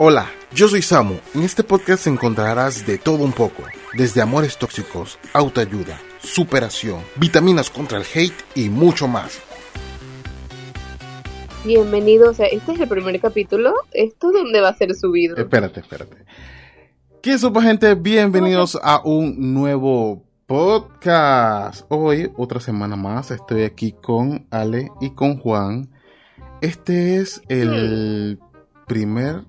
Hola, yo soy Samu. En este podcast encontrarás de todo un poco, desde amores tóxicos, autoayuda, superación, vitaminas contra el hate y mucho más. Bienvenidos a este es el primer capítulo. ¿Esto dónde va a ser subido? Espérate, espérate. ¿Qué supa gente? Bienvenidos a un nuevo podcast. Hoy, otra semana más, estoy aquí con Ale y con Juan. Este es el primer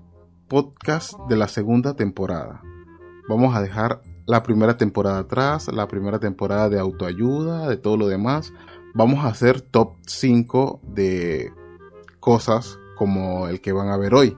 podcast de la segunda temporada. Vamos a dejar la primera temporada atrás, la primera temporada de autoayuda, de todo lo demás. Vamos a hacer top 5 de cosas como el que van a ver hoy.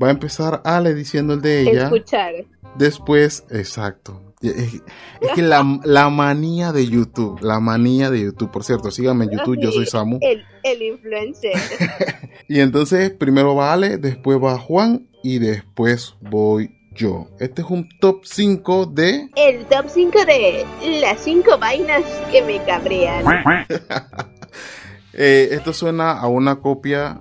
Va a empezar Ale diciendo el de ella. Escuchar. Después, exacto. Es, es que la, la, manía de YouTube, la manía de YouTube, por cierto, síganme en YouTube, yo soy Samu. El, el influencer. y entonces primero va Ale, después va Juan y después voy yo. Este es un top 5 de... El top 5 de las 5 vainas que me cabrean. eh, esto suena a una copia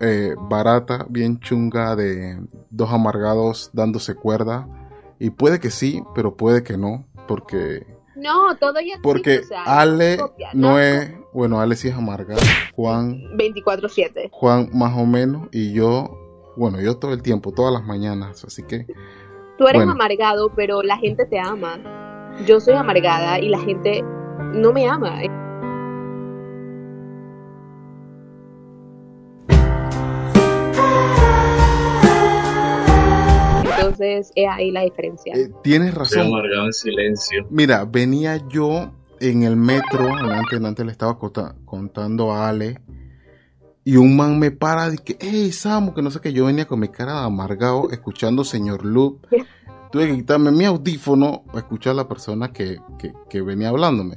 eh, barata, bien chunga de dos amargados dándose cuerda. Y puede que sí, pero puede que no, porque... No, todo ya Porque o sea, Ale copia, no es... Bueno, Ale sí es amarga. Juan... 24-7. Juan más o menos. Y yo... Bueno, yo todo el tiempo, todas las mañanas. Así que... Tú eres Bueno. amargado, pero la gente te ama. Yo soy amargada y la gente no me ama. Entonces, es ahí la diferencia. eh, tienes Estoy razón. amargado en silencio. Mira, venía yo en el metro, antes, antes le estaba contando a Ale, y un man me para y que, hey Samu, que no sé qué, yo venía con mi cara de amargado escuchando Señor Loop. Tuve que quitarme mi audífono para escuchar a la persona que, que, que venía hablándome.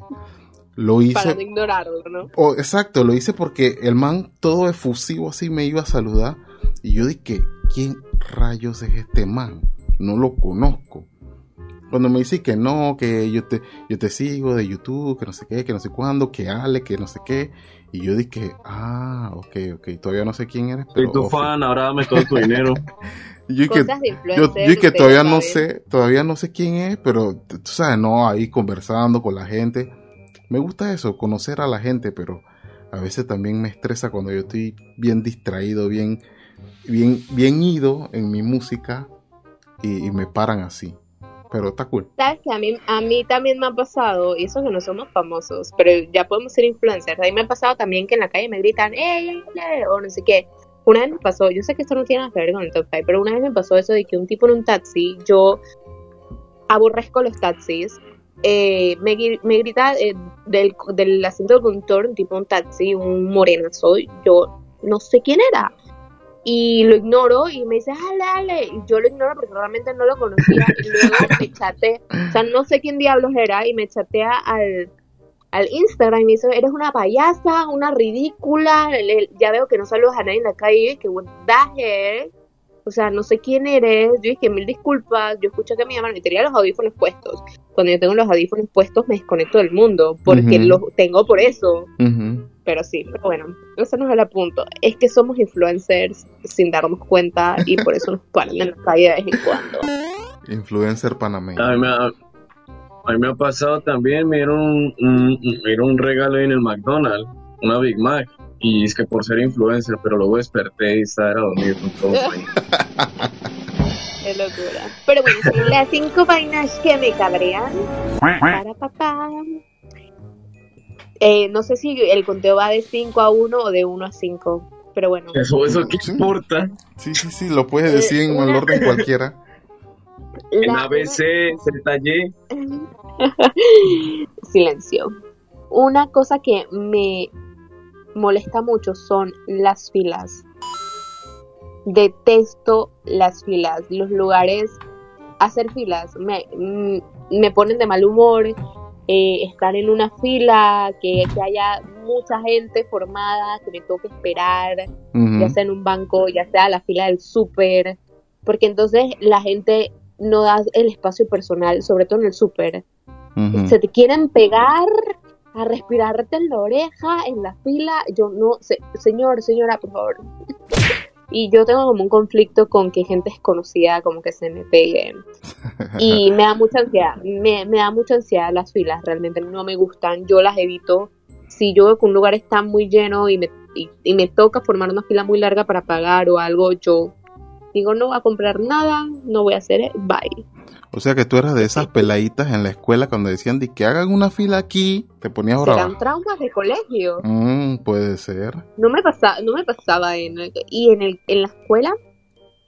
Lo para hice, no ignorarlo, ¿no? oh, exacto, lo hice porque el man todo efusivo así me iba a saludar, y yo dije, ¿quién rayos es este man? No lo conozco cuando me dice que no, que yo te, yo te sigo de YouTube, que no sé qué, que no sé cuándo, que Ale, que no sé qué. Y yo dije, ah, ok, ok, todavía no sé quién eres. Soy Pero, tu ok. fan, ahora dame todo tu dinero. Yo de yo, yo dije, ustedes todavía no sé, todavía no sé quién es, pero tú sabes, no, ahí conversando con la gente. Me gusta eso, conocer a la gente, pero a veces también me estresa cuando yo estoy bien distraído, bien, bien, bien ido en mi música y, y me paran así. Pero está cool. Sabes que a mí, a mí también me ha pasado, y eso que no somos famosos, pero ya podemos ser influencers. A mí me ha pasado también que en la calle me gritan, ¡Ey, ey, ey", o no sé qué. Una vez me pasó, yo sé que esto no tiene nada que ver con el top 5, pero una vez me pasó eso de que un tipo en un taxi, yo aborrezco los taxis, eh, me, me grita eh, del, del asiento del conductor, tipo un taxi, un morenazo, yo no sé quién era. Y lo ignoro y me dice, dale, dale. Y yo lo ignoro porque realmente no lo conocía. Y luego me chatea, o sea, no sé quién diablos era. Y me chatea al, al Instagram y me dice, eres una payasa, una ridícula. Le- Ya veo que no saludas a nadie en la calle. Que, what the? O sea, no sé quién eres. Yo dije, mil disculpas. Yo escuché que me llaman y tenía los audífonos puestos. Cuando yo tengo los audífonos puestos, me desconecto del mundo. Porque los tengo por eso. Ujú. Pero sí, pero bueno, eso no es el punto. Es que somos influencers sin darnos cuenta y por eso nos paran en la calle de vez en cuando. Influencer panameño. A mí me ha, a mí me ha pasado también, me dieron un, un- me dieron un regalo en el McDonald's, una Big Mac. Y es que por ser influencer, pero luego desperté y estaba dormido con todo. Qué locura. Pero bueno, son las cinco vainas que me cabrean. Para papá. Eh, no sé si el conteo va de 5 a 1 o de 1 a 5. Pero bueno, Eso, eso qué Sí. importa. Sí, sí, sí, lo puedes decir en el orden cualquiera. En ABC, ZY, Silencio. Una cosa que me molesta mucho son las filas. Detesto las filas. Los lugares, hacer filas, me, mm, me ponen de mal humor. Eh, estar en una fila, que, que haya mucha gente formada, que me toque esperar, ya sea en un banco, ya sea la fila del súper, porque entonces la gente no da el espacio personal, sobre todo en el súper. Se te quieren pegar a respirarte en la oreja, en la fila. Yo no sé, señor, señora, por favor. Y yo tengo como un conflicto con que gente desconocida como que se me pegue. Y me da mucha ansiedad, me, me da mucha ansiedad las filas, realmente no me gustan, yo las evito. Si yo veo que un lugar está muy lleno y me, y, y me toca formar una fila muy larga para pagar o algo, yo digo no voy a comprar nada, no voy a hacer bye. O sea que tú eras de esas peladitas en la escuela cuando decían de que hagan una fila aquí, te ponías brava. Serán traumas de colegio. Mm, puede ser. No me pasaba, no me pasaba en el- y en el, en la escuela,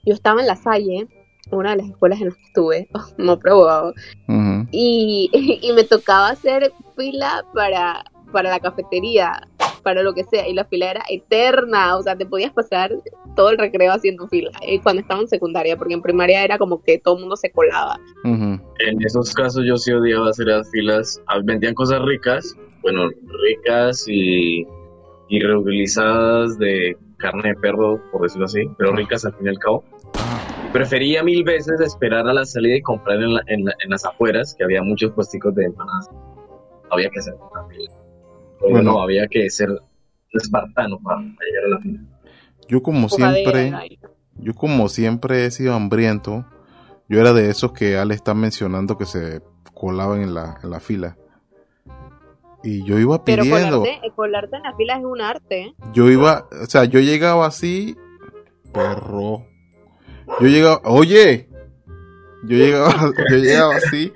yo estaba en la Salle, una de las escuelas en las que estuve, no probado, Ujú. y, y me tocaba hacer fila para, para la cafetería, para lo que sea, y la fila era eterna, o sea, te podías pasar todo el recreo haciendo fila, eh, cuando estaba en secundaria, porque en primaria era como que todo el mundo se colaba. Ujú. En esos casos yo sí odiaba hacer las filas. Ah, Vendían cosas ricas, bueno, ricas y, y reutilizadas de carne de perro, por decirlo así, pero ricas al fin y al cabo. Prefería mil veces esperar a la salida y comprar en, la- en la- en las afueras, que había muchos puesticos de empanadas. Había que hacer una fila. Pero Bueno. no, había que ser espartano para, llegar a la fila. Yo como siempre, yo como siempre he sido hambriento, yo era de esos que Ale está mencionando que se colaban en la, en la fila. Y yo iba Pero pidiendo, colarte, colarte en la fila es un arte, ¿eh? yo iba, o sea, yo llegaba así, perro. Yo llegaba, oye, yo llegaba, yo llegaba así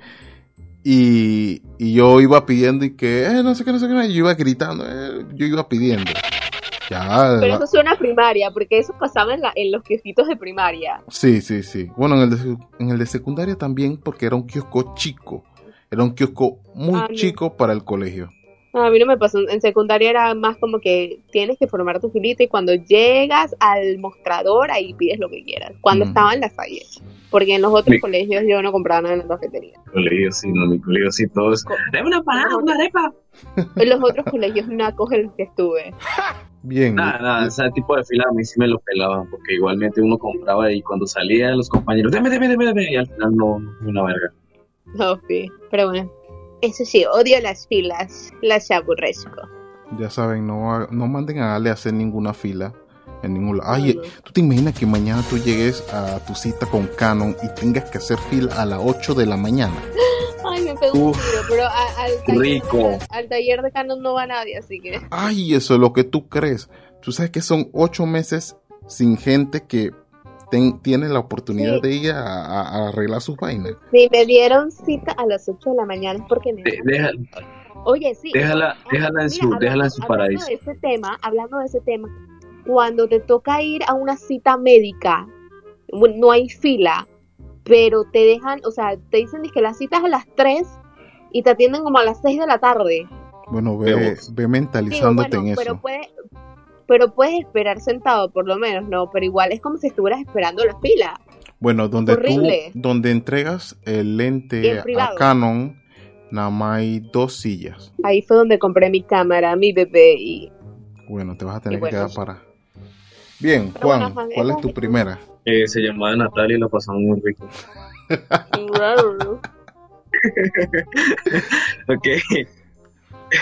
y, y yo iba pidiendo y que, eh, no sé qué, no sé qué, yo iba gritando, eh, yo iba pidiendo. Ya, Pero eso suena a primaria, porque eso pasaba en, la, en los kiosquitos de primaria. Sí, sí, sí. Bueno, en el, de, en el de secundaria también, porque era un kiosco chico. Era un kiosco muy Ah, no. chico para el colegio. No, a mí no me pasó. En secundaria era más como que tienes que formar tu filita y cuando llegas al mostrador ahí pides lo que quieras. Cuando Mm. estaba en la calle. Porque en los otros Mi- colegios yo no compraba nada en la cafetería. Colegio, sí, no, mi colegio sí, todos. Co- Dame una parada, una arepa. En los otros colegios nacos en los que estuve. Bien. Nada, nada, ese tipo de fila a mí sí me lo pelaban, porque igualmente uno compraba y cuando salían los compañeros, deme, deme, deme, deme, y al final no, no una verga. No, sí. Pero bueno. Eso sí, odio las filas. Las aborrezco. Ya saben, no, no manden a Ale a hacer ninguna fila en ningún lado. Ay, no. ¿tú te imaginas que mañana tú llegues a tu cita con Canon y tengas que hacer fila a las 8 de la mañana? Ay, me pegó un tiro, pero a- al, taller, rico. al taller de Canon no va nadie, así que... Ay, eso es lo que tú crees. Tú sabes que son 8 meses sin gente que ten- tiene la oportunidad Sí. de ir a, a- a arreglar sus vainas. Si me dieron cita a las 8 de la mañana es porque me... De- deja- Oye, sí. Déjala- déjala en su- hablando- déjala en su hablando paraíso. de ese tema, hablando de ese tema, cuando te toca ir a una cita médica, bueno, no hay fila, pero te dejan, o sea, te dicen que la cita es a las 3 y te atienden como a las 6 de la tarde. Bueno, ve, ve mentalizándote bueno, en pero eso. Pero puedes esperar sentado por lo menos, ¿no? Pero igual es como si estuvieras esperando la fila. Bueno, donde tú, donde entregas el lente en a. Canon, nada más hay dos sillas. Ahí fue donde compré mi cámara, mi bebé y... Bueno, te vas a tener bueno. que quedar para. Bien, Pero Juan, bueno, Juan, ¿cuál es tu primera? Eh, se llamaba Natalia y la pasamos muy rico. Ok.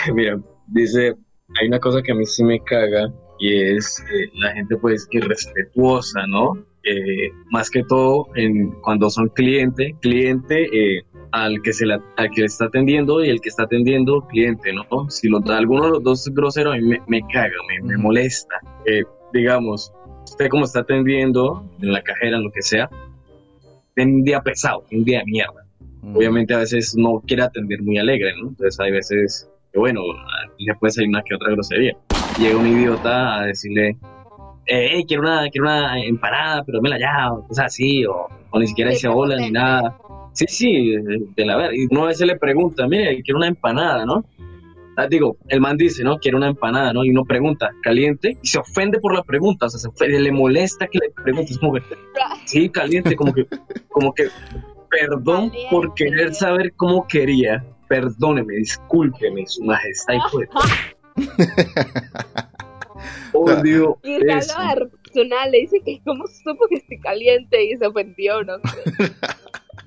Mira, dice, hay una cosa que a mí sí me caga y es eh, la gente pues irrespetuosa, ¿no? Eh, más que todo en, cuando son cliente, cliente eh, al que se la, al que le está atendiendo y el que está atendiendo cliente, ¿no? Si lo, alguno de los dos es grosero a mí me, me caga, me, molesta. Eh, digamos, usted como está atendiendo en la cajera, en lo que sea, tiene un día pesado, un día de mierda obviamente a veces no quiere atender muy alegre, ¿no? Entonces hay veces que, bueno, puede salir una que otra grosería. Llega un idiota a decirle, eh, hey, quiero una, quiero una empanada, pero la ya, o cosas así, o, o ni siquiera dice hola ni nada. Sí, sí, de, la ver. Y uno a veces le pregunta, mire, quiero una empanada, ¿no? Ah, digo, el man dice, ¿no? Quiero una empanada, ¿no? Y uno pregunta, caliente, y se ofende por la pregunta, o sea, se ofende, le molesta que le preguntes, como que, sí, caliente, como que, como que, perdón por querer saber cómo quería, perdóneme, discúlpeme, su majestad, de... Odio Y está eso. lo personal, le dice que cómo supo que estoy caliente y se ofendió, no sé.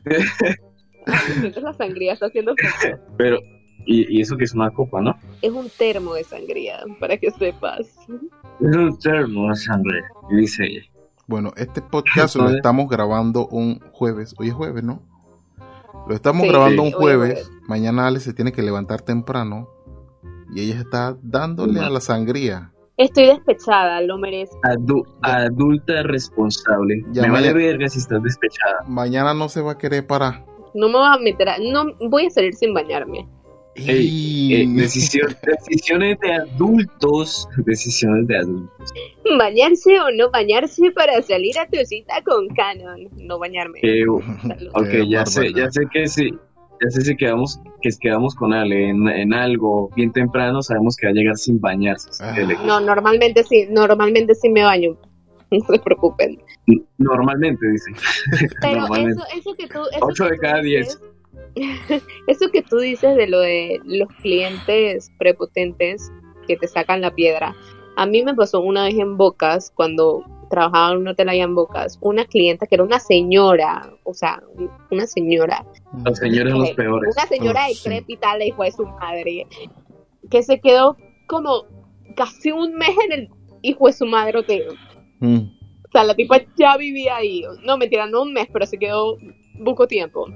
La sangría está haciendo. Pero, y, y eso que es una copa, ¿no? Es un termo de sangría, para que sepas. Es un termo de sangre, dice ella. Bueno, este podcast lo estamos grabando un jueves. Hoy es jueves, ¿no? Lo estamos Sí, grabando sí. un jueves. Mañana Ale se tiene que levantar temprano. Y ella está dándole a la sangría. Estoy despechada, lo merezco. Adu- adulta responsable. Ya me vale verga si estás despechada. Mañana no se va a querer parar. No me voy a meter a... No, voy a salir sin bañarme. Ey, eh, decisión- decisiones de adultos. Decisiones de adultos. Bañarse o no bañarse para salir a tu cita con Canon. No bañarme. Eh, ok, ya sé, ya sé que sí. Ya sé si quedamos, que quedamos con Ale en, en algo bien temprano, sabemos que va a llegar sin bañarse. Ah. No, normalmente sí, normalmente sí me baño. No se preocupen. Normalmente, dice. Pero Normalmente. eso, eso que tú... Eso Ocho que de tú cada dices- Eso que tú dices de lo de los clientes prepotentes que te sacan la piedra. A mí me pasó una vez en Bocas, cuando trabajaba en un hotel allá en Bocas, una clienta que era una señora, o sea, una señora, Los señores son los peores. Una señora Oh, sí. decrépita, la hijo de su madre, que se quedó como casi un mes en el hijo de su madre hotel. Mm. O sea, la tipa ya vivía ahí. No, mentira, no un mes, pero se quedó poco tiempo.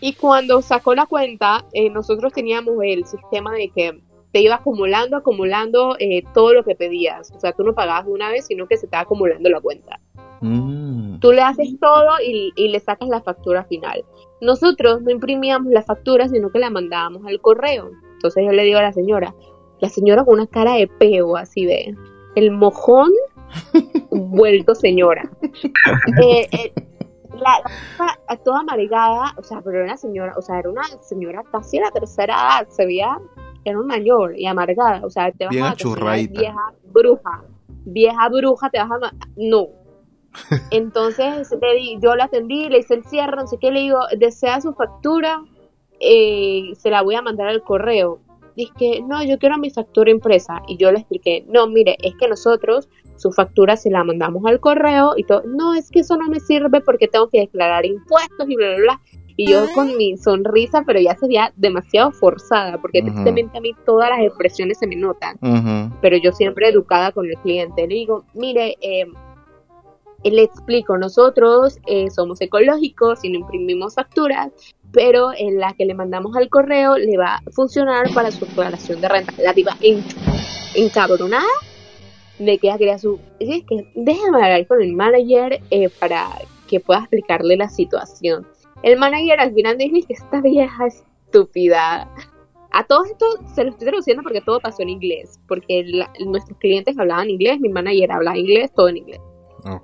Y cuando sacó la cuenta, eh, nosotros teníamos el sistema de que te iba acumulando, acumulando eh, todo lo que pedías. O sea, tú no pagabas de una vez, sino que se estaba acumulando la cuenta. Mm. Tú le haces todo y, y le sacas la factura final. Nosotros no imprimíamos la factura, sino que la mandábamos al correo. Entonces yo le digo a la señora, la señora con una cara de peo, así de el mojón vuelto señora. Eh, eh, la, la toda amargada, o sea, pero era una señora, o sea, era una señora casi la tercera edad, se veía, era un mayor y amargada, o sea, te vas a achurradita. vieja bruja, vieja bruja, te vas a, no. Entonces le di- yo la atendí, le hice el cierre, no sé qué, le digo, desea su factura, eh, se la voy a mandar al correo. Dice que, no, yo quiero mi factura impresa. Y yo le expliqué, no, mire, es que nosotros su factura se la mandamos al correo y todo. No, es que eso no me sirve porque tengo que declarar impuestos y bla, bla, bla. Y yo con mi sonrisa, pero ya sería demasiado forzada, porque Ujú. tristemente a mí todas las expresiones se me notan pero yo siempre educada con el cliente. Le digo, mire, eh, le explico, nosotros eh, somos ecológicos y no imprimimos facturas, pero en la que le mandamos al correo le va a funcionar para su declaración de renta. La tipa en, encabronada de que ella quería su... es que déjame hablar con el manager eh, para que pueda explicarle la situación. El manager al final dijo que esta vieja estúpida a todo esto se lo estoy traduciendo porque todo pasó en inglés, porque la- nuestros clientes hablaban inglés, mi manager hablaba inglés, todo en inglés.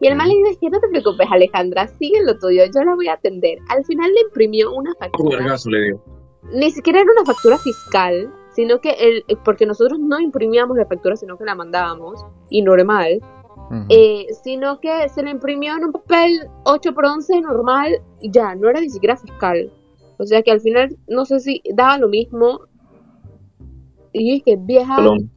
Y el man le dice, no te preocupes Alejandra, sigue lo tuyo, yo la voy a atender. Al final le imprimió una Un factura, vergazo le digo. ni siquiera era una factura fiscal, sino que el, porque nosotros no imprimíamos la factura, sino que la mandábamos, y normal, Eh, sino que se le imprimió en un papel 8 por 11 normal y ya, no era ni siquiera fiscal. O sea que al final, no sé si daba lo mismo. Y es que vieja, Perdón.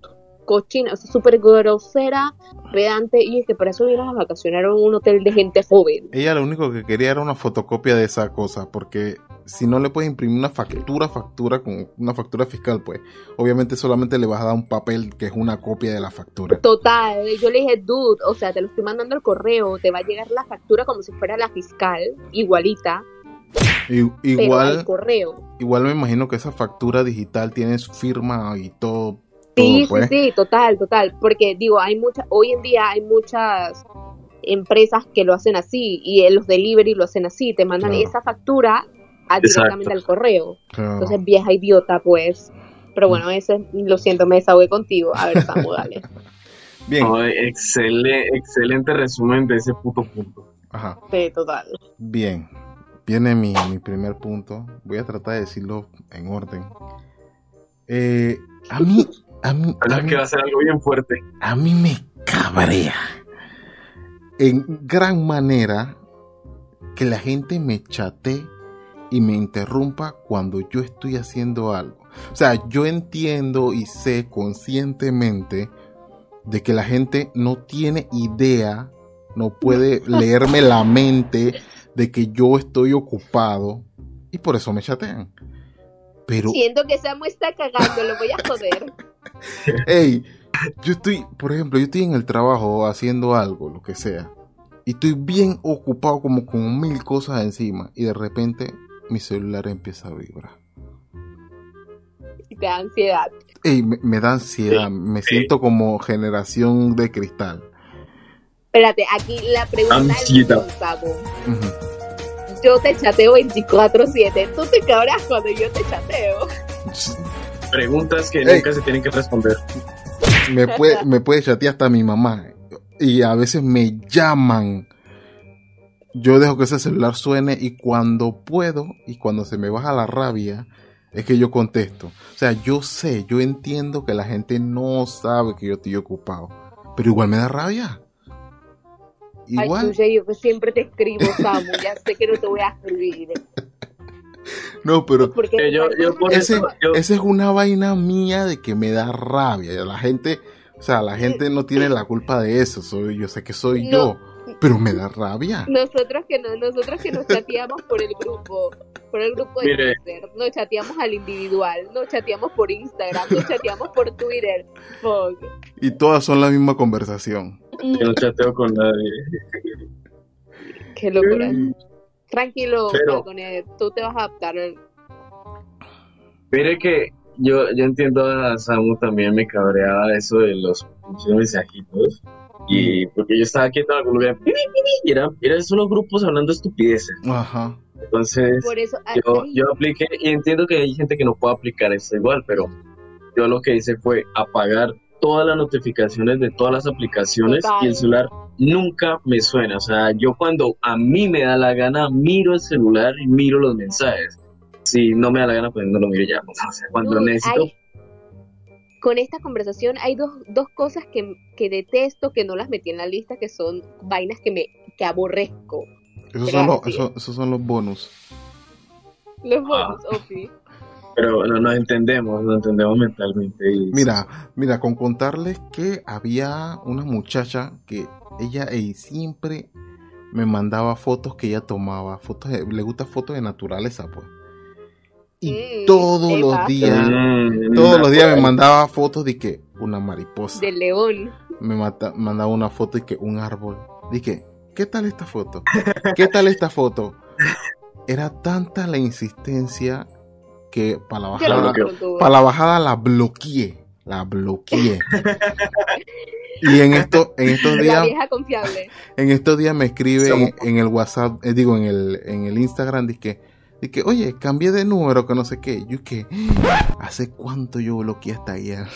cochina, o sea, súper grosera, pedante, y es que por eso vienes a vacacionar en un hotel de gente joven. Ella lo único que quería era una fotocopia de esa cosa, porque si no le puedes imprimir una factura, factura con una factura fiscal, pues obviamente solamente le vas a dar un papel que es una copia de la factura. Total, yo le dije, dude, o sea, te lo estoy mandando al correo, te va a llegar la factura como si fuera la fiscal, igualita, Y- pero al igual, correo. igual me imagino que esa factura digital tiene su firma y todo. Sí, todo, pues. sí, sí, total, total. Porque digo, hay muchas, hoy en día hay muchas empresas que lo hacen así y los delivery lo hacen así, te mandan Claro. esa factura a- directamente Exacto. al correo. Claro. Entonces, vieja idiota, pues. Pero bueno, ese, lo siento, me desahogué contigo. A ver, Samu, dale. Bien, Ay, excele- excelente resumen de ese puto punto. ajá. Sí, total. Bien, viene mi, mi primer punto. Voy a tratar de decirlo en orden. Eh, a mí, a mí, a mí, que va a ser algo bien fuerte. a mí me cabrea en gran manera que la gente me chatee y me interrumpa cuando yo estoy haciendo algo. O sea, yo entiendo y sé conscientemente de que la gente no tiene idea, no puede leerme la mente de que yo estoy ocupado y por eso me chatean. Pero, Siento que Samu está cagando, lo voy a joder. hey, yo estoy, por ejemplo, yo estoy en el trabajo haciendo algo, lo que sea. y estoy bien ocupado como con mil cosas encima y de repente mi celular empieza a vibrar. Y te da ansiedad. Ey, me, me da ansiedad, me siento como generación de cristal. Espérate, aquí la pregunta Ansiedad. es. Yo te chateo 24-7. ¿Tú te cabras cuando yo te chateo? Preguntas que Ey. nunca se tienen que responder. Me puede, me puede chatear hasta mi mamá. Y a veces me llaman. Yo dejo que ese celular suene y cuando puedo y cuando se me baja la rabia, es que yo contesto. O sea, yo sé, yo entiendo que la gente no sabe que yo estoy ocupado. Pero igual me da rabia. Ay, Igual. tuya, yo que siempre te escribo, Samu. Ya sé que no te voy a escribir. No, pero Porque Eh, yo- yo por ese, eso- yo- esa es una vaina mía de que me da rabia. La gente, o sea, la gente no tiene la culpa de eso. Soy, yo sé que soy No. yo, pero me da rabia. nosotros que no, nosotros que nos chateamos por el grupo, por el grupo de Mire. Twitter, nos chateamos al individual, nos chateamos por Instagram, nos chateamos por Twitter. Fuck. Y todas son la misma conversación. Yo no chateo con nadie. Qué locura. Tranquilo, Pero- Falconet, tú te vas a adaptar. Mire que yo, yo entiendo a Samu también me cabreaba eso de los mensajitos. Y porque yo estaba quieto en algún lugar, y era, eran solo grupos hablando estupideces. Ajá. Entonces, Por eso, ay, yo, yo apliqué, y entiendo que hay gente que no puede aplicar esto igual, pero yo lo que hice fue apagar todas las notificaciones de todas las aplicaciones Total. y el celular nunca me suena. O sea, yo cuando a mí me da la gana, miro el celular y miro los mensajes. Si no me da la gana, pues no lo miro ya. O sea, cuando necesito, hay- con esta conversación hay dos, dos cosas que, que detesto, que no las metí en la lista, que son vainas que me que aborrezco. Esos son, los, esos, esos son los bonus. Los Ah. bonus, Ofi. pero no nos entendemos, nos entendemos mentalmente. Y, Mira, mira, con contarles que había una muchacha que ella siempre me mandaba fotos que ella tomaba, fotos de- le gusta fotos de naturaleza, pues. Y Mm, todos los días, Mm, todos los días me mandaba fotos de que una mariposa, Del león. me mata- mandaba una foto de que un árbol. Dije, ¿qué tal esta foto? ¿Qué tal esta foto? Era tanta la insistencia que para la bajada, para la bajada la bloqueé, la bloqueé. y en esto, en estos La días, vieja confiable. en estos días me escribe en el WhatsApp, eh, digo en el, en el Instagram, dice que, que, oye, cambié de número, que no sé qué. Yo que, ¿hace cuánto yo bloqueé hasta ayer?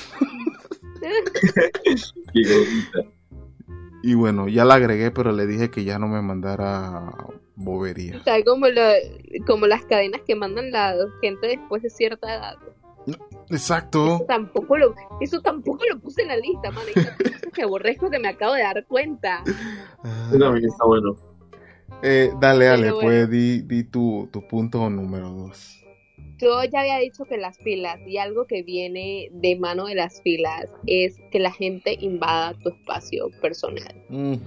Y bueno, ya la agregué, pero le dije que ya no me mandara bobería. O sea, como, lo- como las cadenas que mandan la gente después de cierta edad. Exacto. Eso tampoco lo, eso tampoco lo puse en la lista, man. Que aborrezco que me acabo de dar cuenta. Ah. está bueno. Eh, dale, dale, pues di, di tu, tu punto número dos. Yo ya había dicho que las filas y algo que viene de mano de las filas es que la gente invada tu espacio personal. Mm, mm.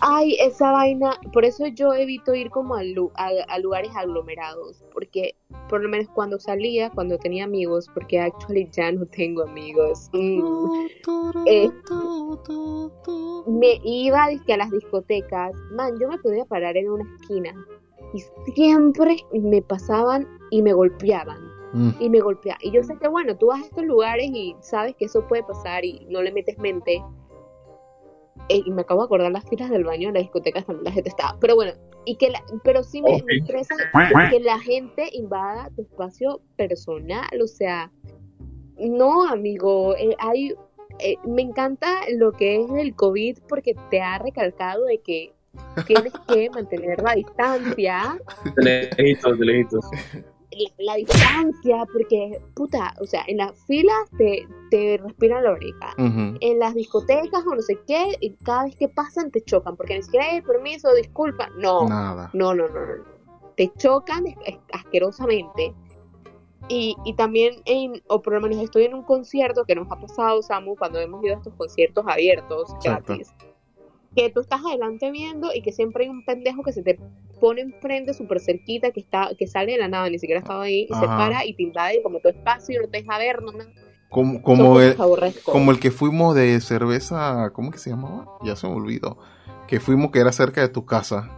Ay, esa vaina, por eso yo evito ir como a, lu- a- a lugares aglomerados, porque por lo menos cuando salía, cuando tenía amigos, porque actually ya no tengo amigos, mm, Eh, me iba a las discotecas, man, yo me podía parar en una esquina y siempre me pasaban y me golpeaban Mm. y me golpeaban. Y yo sé que bueno, tú vas a estos lugares y sabes que eso puede pasar y no le metes mente. Eh, y me acabo de acordar las filas del baño en las discotecas también la gente estaba. Pero bueno, y que la, pero sí me, me estresa que la gente invada tu espacio personal, o sea, no, amigo, eh, hay, eh, me encanta lo que es el COVID porque te ha recalcado de que tienes que mantener la distancia, De lejitos, de lejitos. la, la distancia, porque, puta, o sea, en las filas te, te respiran la oreja. En las discotecas o no sé qué, y cada vez que pasan te chocan, porque ni siquiera hay permiso, disculpa, no. Nada. No, no, no, no. Te chocan es- es- asquerosamente. Y, y también, en, o por lo menos estoy en un concierto que nos ha pasado, Samu, cuando hemos ido a estos conciertos abiertos, Exacto. gratis. Que tú estás adelante viendo y que siempre hay un pendejo que se te pone enfrente súper cerquita, que está que sale de la nada, ni siquiera estaba ahí, y se para y te invade como tu espacio, no te deja ver, no. Como, como, el, como el que fuimos de cerveza, ¿cómo que se llamaba? Ya se me olvidó. que fuimos, que era cerca de tu casa.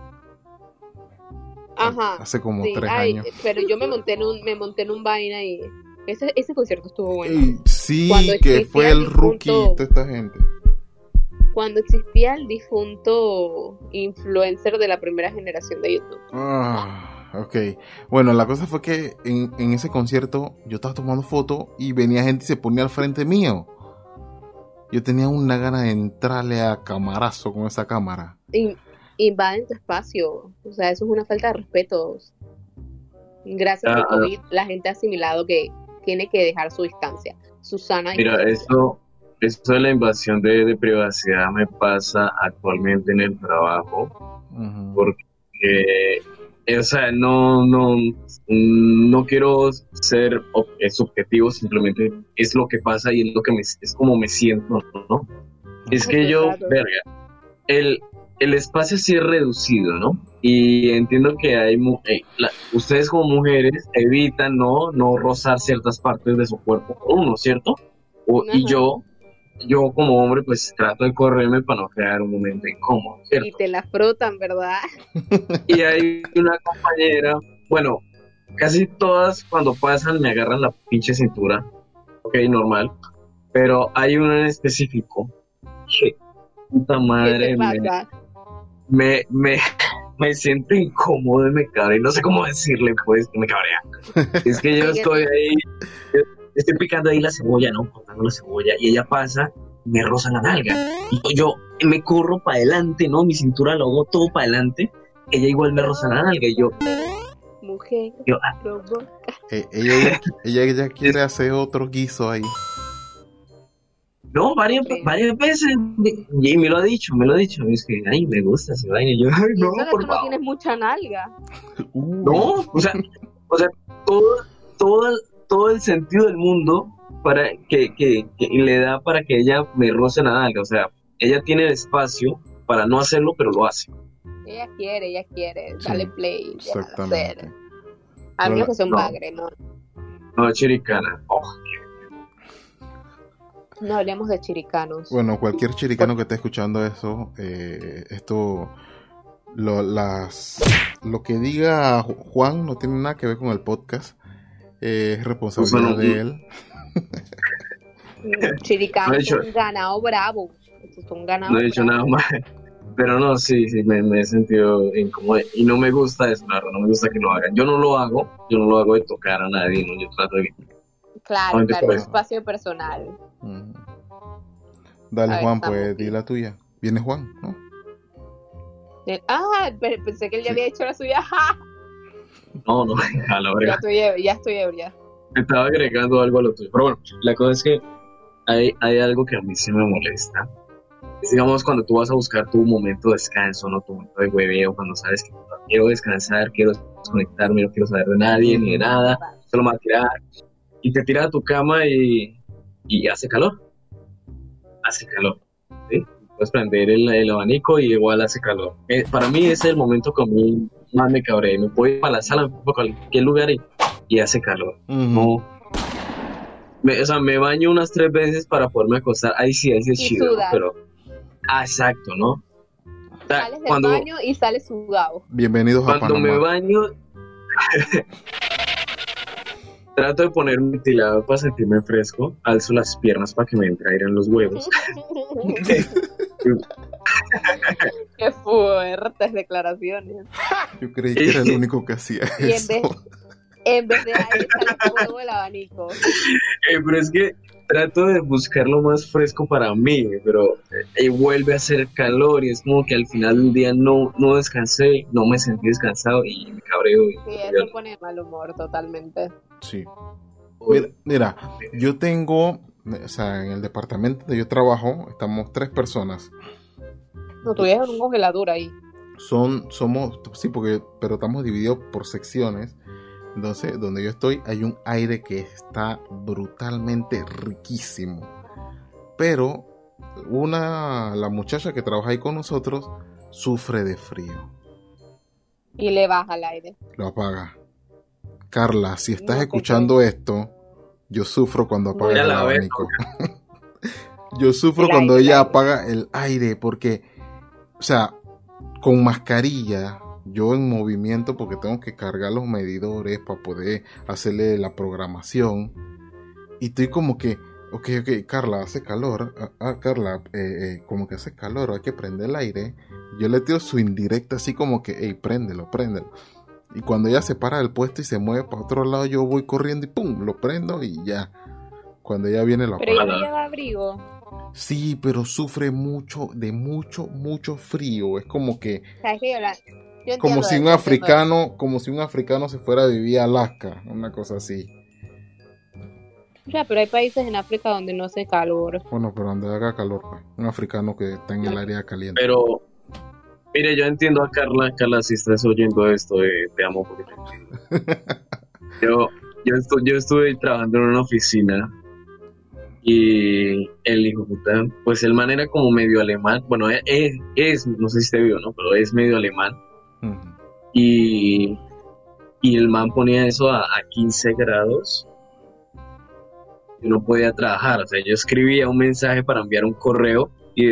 Ajá. Hace como sí, tres ay, años. Pero yo me monté en un, me monté en un vaina y ese, ese concierto estuvo bueno. Sí, Cuando que fue el rookie de esta gente. Cuando existía el difunto influencer de la primera generación de YouTube. Ah, ok. Bueno, la cosa fue que en, en ese concierto yo estaba tomando fotos y venía gente y se ponía al frente mío. Yo tenía una gana de entrarle a camarazo con esa cámara. In- invaden tu espacio. O sea, eso es una falta de respeto. Gracias al ah. COVID, la gente ha asimilado que tiene que dejar su distancia. Susana. Mira, eso, eso de la invasión de, de privacidad me pasa actualmente en el trabajo, porque, eh, o sea, no, no, no quiero ser eh, subjetivo, simplemente es lo que pasa y es lo que me, es como me siento, ¿no? Es que yo, Claro. verga, el, el espacio sí es reducido, ¿no? Y entiendo que hay, mu- eh, la- ustedes como mujeres evitan, ¿no? No rozar ciertas partes de su cuerpo uno, ¿cierto? O- y yo, yo como hombre, pues trato de correrme para no crear un momento incómodo, ¿cierto? Y te la frotan, ¿verdad? Y hay una compañera, bueno, casi todas cuando pasan me agarran la pinche cintura, ok, normal, pero hay una en específico que, puta ¿Qué madre, me, me, me, me siento incómodo y me cabré, no sé cómo decirle, pues, que me cabrea. Es que yo estoy ahí, yo estoy picando ahí la cebolla, ¿no? Cortando la cebolla, y ella pasa, me roza la nalga. Y yo me corro para adelante, ¿no? Mi cintura lo hago todo para adelante, ella igual me roza la nalga, y yo, Mujer, yo, ah. Eh, ella, ella, ella quiere hacer otro guiso ahí. no, varias, varias veces, y me lo ha dicho, me lo ha dicho, es que, ay, me gusta ese vaina, y yo, ay, no, por no favor. tienes mucha nalga. Uh. No, o sea, o sea todo, todo, todo el sentido del mundo para que, que, que le da para que ella me roce la nalga. O sea, ella tiene el espacio para no hacerlo, pero lo hace. Ella quiere, ella quiere. Sí, Dale play. Exactamente. A menos que sea un No. bagre, ¿no? No, chiricana. Oh, No hablemos de chiricanos. Bueno, cualquier chiricano que esté escuchando eso, eh, esto, lo, las, lo que diga Ju- Juan no tiene nada que ver con el podcast. Eh, es responsabilidad de él. Chiricanos No he un ganado bravo. Esto es un ganado no he dicho bravo. nada más. Pero no, sí, sí, me, me he sentido incómodo. Y no me gusta eso, la verdad, no me gusta que lo hagan. Yo no lo hago, yo no lo hago de tocar a nadie, ¿no? Yo trato de Claro, claro, por un espacio personal. Dale, ver, Juan, pues di la tuya. Viene Juan, ¿no? Ah, pe- pensé que él ya Sí. había hecho la suya. No, no, a la Ya verga. estoy, eb- ya estoy ebria. Estaba agregando algo a lo tuyo. Pero bueno, la cosa es que hay, hay algo que a mí sí me molesta. Es, digamos, cuando tú vas a buscar tu momento de descanso, no tu momento de hueveo, cuando sabes que quiero descansar, quiero desconectarme, no quiero saber de nadie ni de nada, solo me voy a tirar. Y te tiras a tu cama y, y hace calor. Hace calor. ¿sí? Puedes prender el, el abanico y igual hace calor. Eh, para mí ese es el momento mí más me cabré. Me puedo ir para la sala, me puedo ir a cualquier lugar y, y hace calor. No. Me- o sea, me baño unas tres veces para poderme acostar. Ahí sí, ahí sí es Y chido, pero. Ah, exacto, ¿no? O sea, Sales del cuando, baño y sales sudado. Bienvenidos a cuando me baño. trato de poner un ventilador para sentirme fresco. Alzo las piernas para que me entre aire en los huevos. Qué fuertes declaraciones. Yo creí que era el único que hacía Y en eso. vez, en vez de fuego del abanico. Eh, pero es que trato de buscar lo más fresco para mí, pero eh, vuelve a hacer calor y es como que al final del día no, no descansé, no me sentí descansado y me cabreo. Y, Sí, eso pone de mal humor totalmente. Sí. Mira, mira, yo tengo, o sea, en el departamento donde yo trabajo, estamos tres personas. No, tú en un congelador ahí. Son, somos, sí, porque, pero estamos divididos por secciones. Entonces, donde yo estoy, hay un aire que está brutalmente riquísimo. Pero una, la muchacha que trabaja ahí con nosotros, sufre de frío. Y le baja el aire. Lo apaga. Carla, si estás No escuchando esto, yo sufro cuando apaga el la abanico. yo sufro El cuando aire, ella apaga el aire porque, o sea, con mascarilla, yo en movimiento porque tengo que cargar los medidores para poder hacerle la programación. Y estoy como que, ok, ok, Carla, hace calor. Ah, ah Carla, eh, eh, como que hace calor, hay que prender el aire. Yo le tiro su indirecta así como que, hey, préndelo, préndelo. Y cuando ella se para del puesto y se mueve para otro lado, yo voy corriendo y pum, lo prendo y ya. Cuando ella viene la Pero ella lleva abrigo. Sí, pero sufre mucho, de mucho, mucho frío. Es como que. como si un africano, como si un africano se fuera a vivir a Alaska, una cosa así. Ya, pero hay países en África donde no hace calor. Bueno, pero donde haga calor, pues. un africano que está en el área caliente. Pero, mire, yo entiendo a Carla, Carla, si estás oyendo esto, eh, te amo porque te entiendo. yo, yo, yo estuve trabajando en una oficina y el hijo puta, pues el man era como medio alemán, bueno, e, e, es, no sé si te vio, ¿no? Pero es medio alemán. y, y el man ponía eso a, a 15 grados y no podía trabajar. O sea, yo escribía un mensaje para enviar un correo y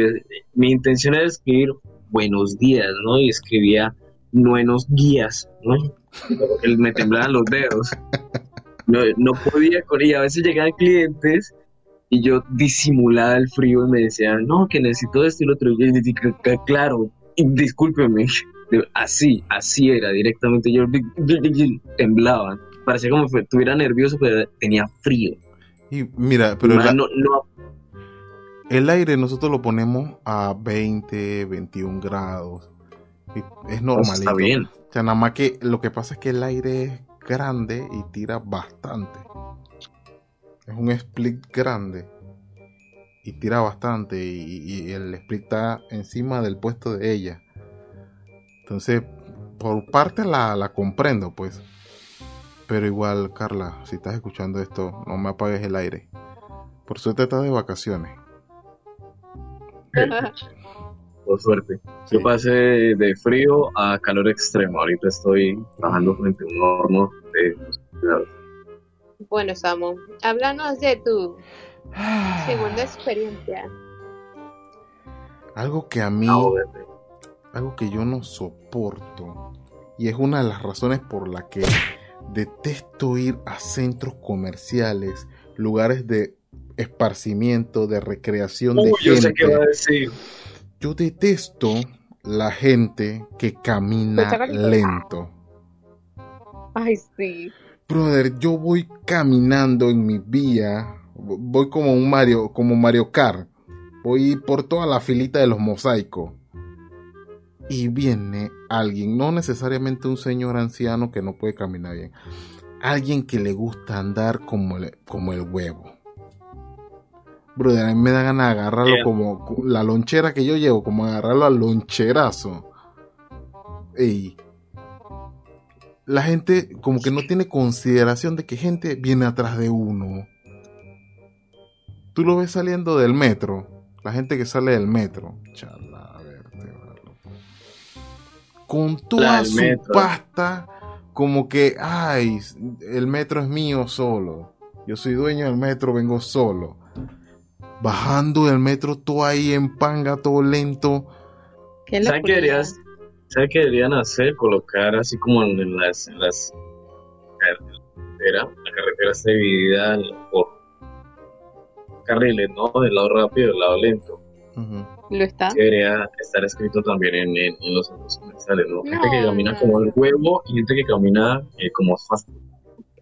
mi intención era escribir buenos días, ¿no? Y escribía buenos guías, ¿no? Porque me temblaban los dedos. No, no podía con ella. A veces llegaban clientes y yo disimulaba el frío y me decían, no, que necesito esto y lo otro. Y yo dije, claro, discúlpeme. Así, así era, directamente. Yo temblaba. Parecía como que estuviera nervioso, pero tenía frío. Y mira, pero el aire nosotros lo ponemos a 20, 21 grados. es normal. Está bien. O sea, nada más que lo que pasa es que el aire es grande y tira bastante. Es un split grande y tira bastante y, el split está encima del puesto de ella. Entonces, por parte la, la comprendo, pues. Pero igual, Carla, si estás escuchando esto, no me apagues el aire. Por suerte estás de vacaciones. Por suerte. Yo pasé de frío a calor extremo. Ahorita estoy trabajando frente a un horno de bueno, Samu, háblanos de tu segunda experiencia. Algo que a mí, algo que yo no soporto, y es una de las razones por la que detesto ir a centros comerciales, lugares de esparcimiento, de recreación de yo Sé qué va a decir. Yo detesto la gente que camina lento. Ay, sí. Brother, yo voy caminando en mi vía, voy como un Mario, como Mario Kart, voy por toda la filita de los mosaicos. Y viene alguien, no necesariamente un señor anciano que no puede caminar bien, alguien que le gusta andar como el, como el huevo. Brother, a mí me da ganas de agarrarlo como la lonchera que yo llevo, como agarrarlo al loncherazo. Ey, la gente como que no tiene consideración de que gente viene atrás de uno. Tú lo ves saliendo del metro, la gente que sale del metro. Chala, a ver, con toda su pasta, como que, ay, el metro es mío solo. Yo soy dueño del metro, vengo solo. Bajando del metro, todo ahí en panga, todo lento. ¿Qué ¿Sabes qué ¿Sabes qué deberían hacer? Colocar así como en las, en las carreteras, la carretera está dividida por carriles, ¿no? Del lado rápido y del lado lento. ¿Lo está? Debería estar escrito también en, en, los centros comerciales, ¿no? Gente que camina como el huevo y gente que camina eh, como fácil.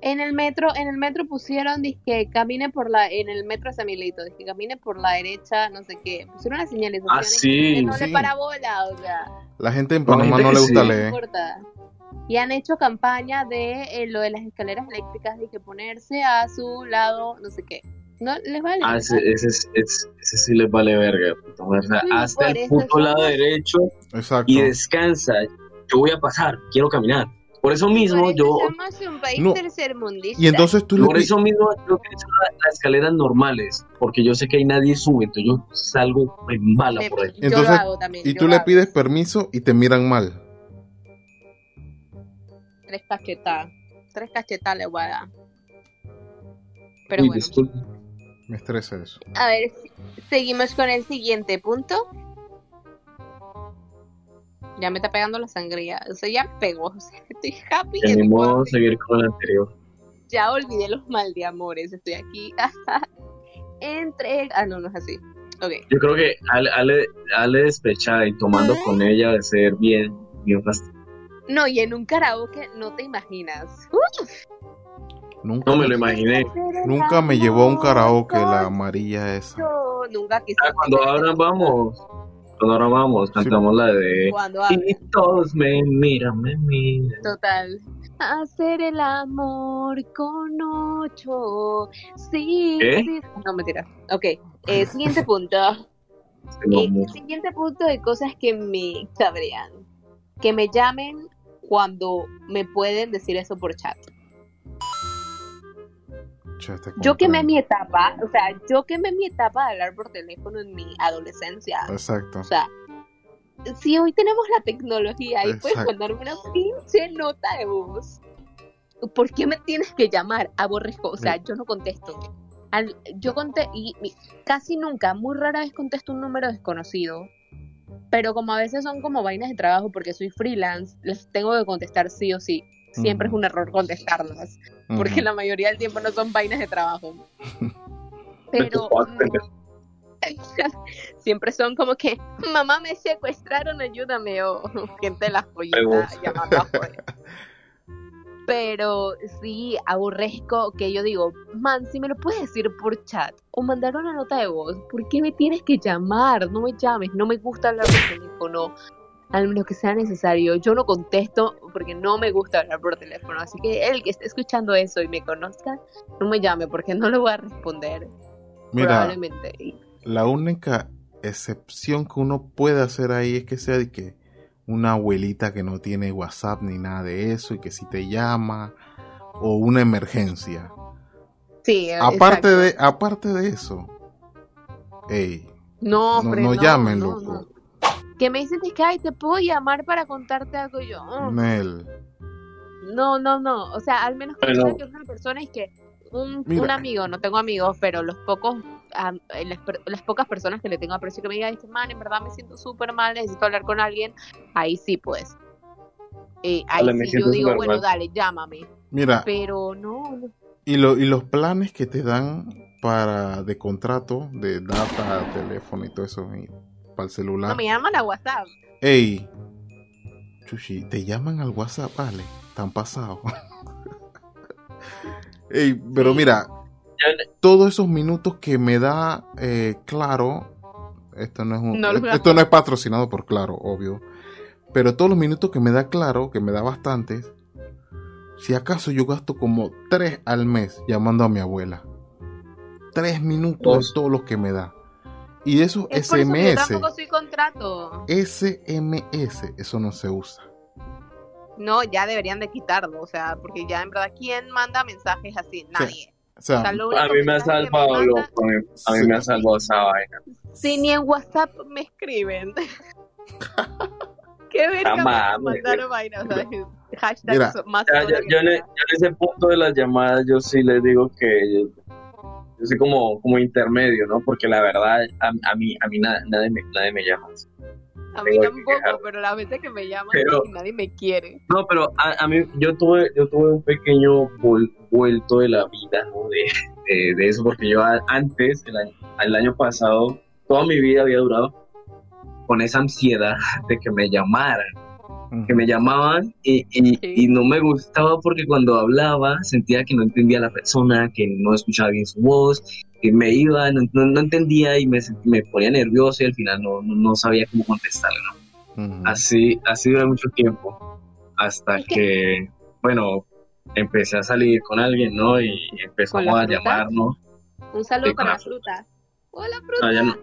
En el metro, en el metro pusieron que camine por la, en el metro Samilito, que camine por la derecha, no sé qué. Pusieron una señalización ah, sí, no sí. parabola, o sea. La gente en Panamá no, le gusta leer. Y han hecho campaña de eh, lo de las escaleras eléctricas, de que ponerse a su lado, no sé qué. No les vale. Ah, ese, ese, sí les vale verga. hasta el puto lado derecho Exacto. y descansa. Yo voy a pasar, quiero caminar. Por eso mismo yo... un país Y entonces tú Por eso mismo yo utilizo las escaleras normales, porque yo sé que ahí nadie sube, entonces yo salgo en bala por ahí. Entonces, y tú le pides permiso y te miran mal. Tres cachetadas. Tres cachetadas le voy a dar. Pero bueno. Me estresa eso. A ver, seguimos con el siguiente punto. Ya me está pegando la sangría. O sea, ya me pegó. O sea, estoy happy. Que and ni modo seguir con el anterior. Ya olvidé los mal de amores. Estoy aquí. Entre. Ah, no, no es así. Ok. Yo creo que Ale, Ale, Ale despechada y tomando con ella de ser bien, bien fastidioso. No, y en un karaoke no te imaginas. Uf, Nunca, No me lo imaginé. nunca me llevó a un karaoke la amarilla esa. No, nunca quise. Ah, cuando ahora vamos, cuando ahora vamos, cantamos la de. Y todos me miran, me miran. Total. Hacer el amor con ocho. Sí, ¿Qué? sí. No, mentira. Ok. Eh, siguiente punto. Se mamó. Eh, siguiente punto de cosas que me cabrean. Que me llamen cuando me pueden decir eso por chat. Che, te Yo quemé mi etapa, o sea, yo quemé mi etapa de hablar por teléfono en mi adolescencia. Exacto. O sea, si hoy tenemos la tecnología y puedes mandarme una pinche nota de voz, ¿por qué me tienes que llamar? Aborrezco, o sea, yo no contesto. Al- yo conté y, y casi nunca, muy rara vez contesto un número desconocido. Pero como a veces son como vainas de trabajo porque soy freelance, les tengo que contestar sí o sí. Siempre es un error contestarlas, porque la mayoría del tiempo no son vainas de trabajo. Pero siempre son como que, mamá me secuestraron, ayúdame, o gente de las pollitas llamando a joder. Pero sí, aborrezco que yo digo, man, si me lo puedes decir por chat o mandar una nota de voz, ¿por qué me tienes que llamar? No me llames, no me gusta hablar por teléfono, menos que sea necesario. Yo no contesto porque no me gusta hablar por teléfono, así que el que esté escuchando eso y me conozca, no me llame porque no le voy a responder, Mira, probablemente. La única excepción que uno puede hacer ahí es que sea de que una abuelita que no tiene WhatsApp ni nada de eso y que si te llama o una emergencia. Sí, Aparte exacto. de, aparte de eso, ey, No, no, hombre, no no, llamen, no, loco. no. Que me dicen que, ay, te puedo llamar para contarte algo y yo. "Oh. No, no, no. O sea, al menos que es una persona es que un, un amigo, no tengo amigos, pero los pocos, eh, las, las pocas personas que le tengo aprecio que me digan, este man, en verdad me siento súper mal, necesito hablar con alguien, ahí sí, pues. Eh, ahí Dale, sí, yo digo, bueno, mal. dale, llámame. Mira, Pero no, no. y, lo, y los planes que te dan para de contrato, de data, teléfono y todo eso, para el celular. No me llaman a WhatsApp. Ey, Chuchi, te llaman al WhatsApp, vale, tan pasado. Ey, pero Sí. mira, todos esos minutos que me da eh, Claro, esto no es un, No lo esto- no es patrocinado por Claro, obvio, pero todos los minutos que me da Claro, que me da bastantes, si acaso yo gasto como tres al mes llamando a mi abuela, tres minutos Dos. es todo lo que me da, y de esos Es por eso que yo SMS, tampoco soy contrato. SMS, eso no se usa. No, ya deberían de quitarlo, o sea, porque ya en verdad, ¿quién manda mensajes así? Nadie. O sea, O sea, lo A mí me ha que me salvado, manda- loco. A mí, a mí Sí. me ha salvado esa vaina. Si ni en WhatsApp me escriben. ¿Qué verga Ah, mandaron vainas? O sea, hashtag más Ya, yo, en, nunca. yo en ese punto de las llamadas, yo sí les digo que yo, soy como, como intermedio, ¿no? Porque la verdad, a, a mí, a mí na- nadie, me, nadie me llama. A mí tampoco, pero las veces que me llaman Pero- nadie me quiere. No, pero a, a mí, yo tuve, yo tuve un pequeño vol- vuelto de la vida, ¿no? De, de, de eso, porque yo a- antes, el año, el año pasado, toda mi vida había durado con esa ansiedad de que me llamaran. Que me llamaban y, y- Sí. y no me gustaba porque cuando hablaba sentía que no entendía a la persona, que no escuchaba bien su voz, que me iba, no, no- no entendía y me, me ponía nervioso y al final no, no, no sabía cómo contestarle. ¿no? Así, así duró mucho tiempo hasta que- bueno, empecé a salir con alguien, ¿no? Y empezamos ¿Con la a fruta? llamarnos. Un saludo con con la la fruta. Hola, No, fruta. ya no,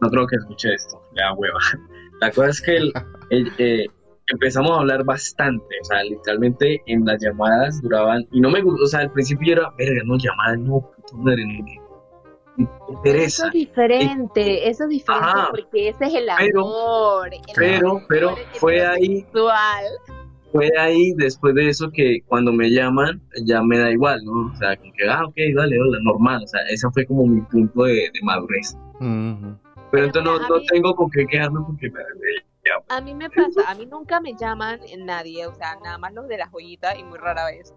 no creo que escuche esto, da hueva. La cosa es que el- el- eh, empezamos a hablar bastante, o sea, literalmente en las llamadas duraban, y no me gustó, o sea, al principio yo era, verga, no, llamadas, no, puta madre, no, Eso es diferente, eso es diferente Ajá. porque ese es el Pero- amor. el Pero, amor pero fue ahí, fue ahí después de eso que cuando me llaman ya me da igual, ¿no? O sea, como que, ah, ok, dale, hola, normal, o sea, ese fue como mi punto de, de madurez. Pero Pero entonces no, no tengo con qué quejarme porque me, A mí me pasa, a mí nunca me llaman nadie, o sea, nada más los de la joyita y muy rara vez.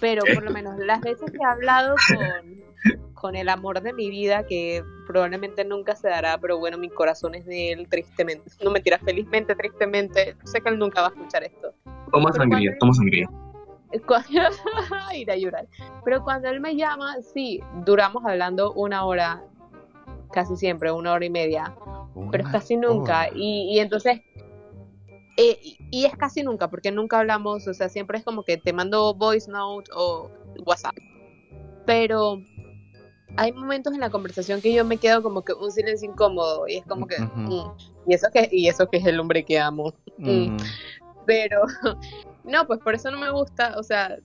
Pero por lo menos las veces que he hablado con, con el amor de mi vida, que probablemente nunca se dará, pero bueno, mi corazón es de él, tristemente. No me tira felizmente, tristemente. Sé que él nunca va a escuchar esto. Toma sangría, toma sangría. ir a llorar. Pero cuando él me llama, sí, duramos hablando una hora, casi siempre, una hora y media, pero es casi nunca. Y, y entonces, eh, y es casi nunca, porque nunca hablamos, o sea, siempre es como que te mando voice note o WhatsApp. Pero hay momentos en la conversación que yo me quedo como que un silencio incómodo y es como que mm, y eso que y eso que es el hombre que amo mm. pero no pues por eso no me gusta o sea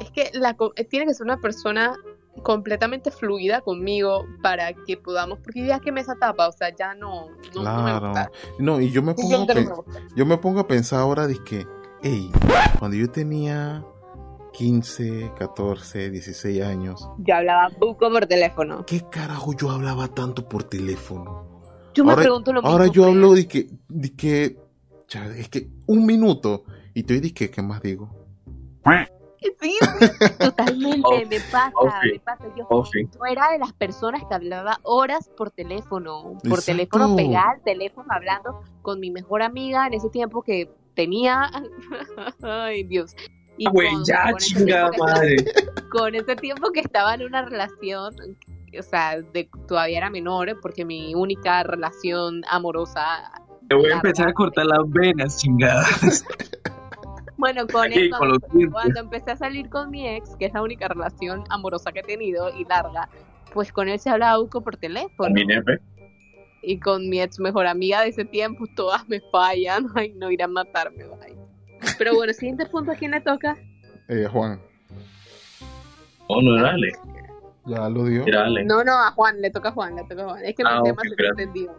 es que la tiene que ser una persona completamente fluida conmigo para que podamos, porque ya que me esa tapa, o sea, ya no, no, claro. no, y yo me pongo, a yo me pongo a pensar ahora de que, hey, cuando yo tenía 15, 14, 16 años. Yo hablaba poco por teléfono. ¿Qué carajo yo hablaba tanto por teléfono? Yo me pregunto lo mismo. Ahora yo hablo de que, de que, es que un minuto y te dije, ¿qué más digo? Sí, totalmente, me pasa, me pasa. Yo, era de las personas que hablaba horas por teléfono, por teléfono pegar, teléfono hablando con mi mejor amiga en ese tiempo que tenía, ay Dios. Y con, ya, madre. con ese tiempo que estaba en una relación, o sea, de, todavía era menor, porque mi única relación amorosa. Te voy a empezar a cortar las venas, chingadas. Bueno, con cuando, empecé a salir con mi ex, que es la única relación amorosa que he tenido y larga, pues con él se hablaba UCO por teléfono. mi nepe. Y con mi ex mejor amiga de ese tiempo, todas me fallan. Ay, no irán a matarme, Pero bueno, siguiente punto, ¿a quién le toca? Eh, Juan. Oh, no, dale. Ya lo dio. No, no, a Juan, le toca a Juan, le toca a Juan. Es que ah, mi tema se entendió.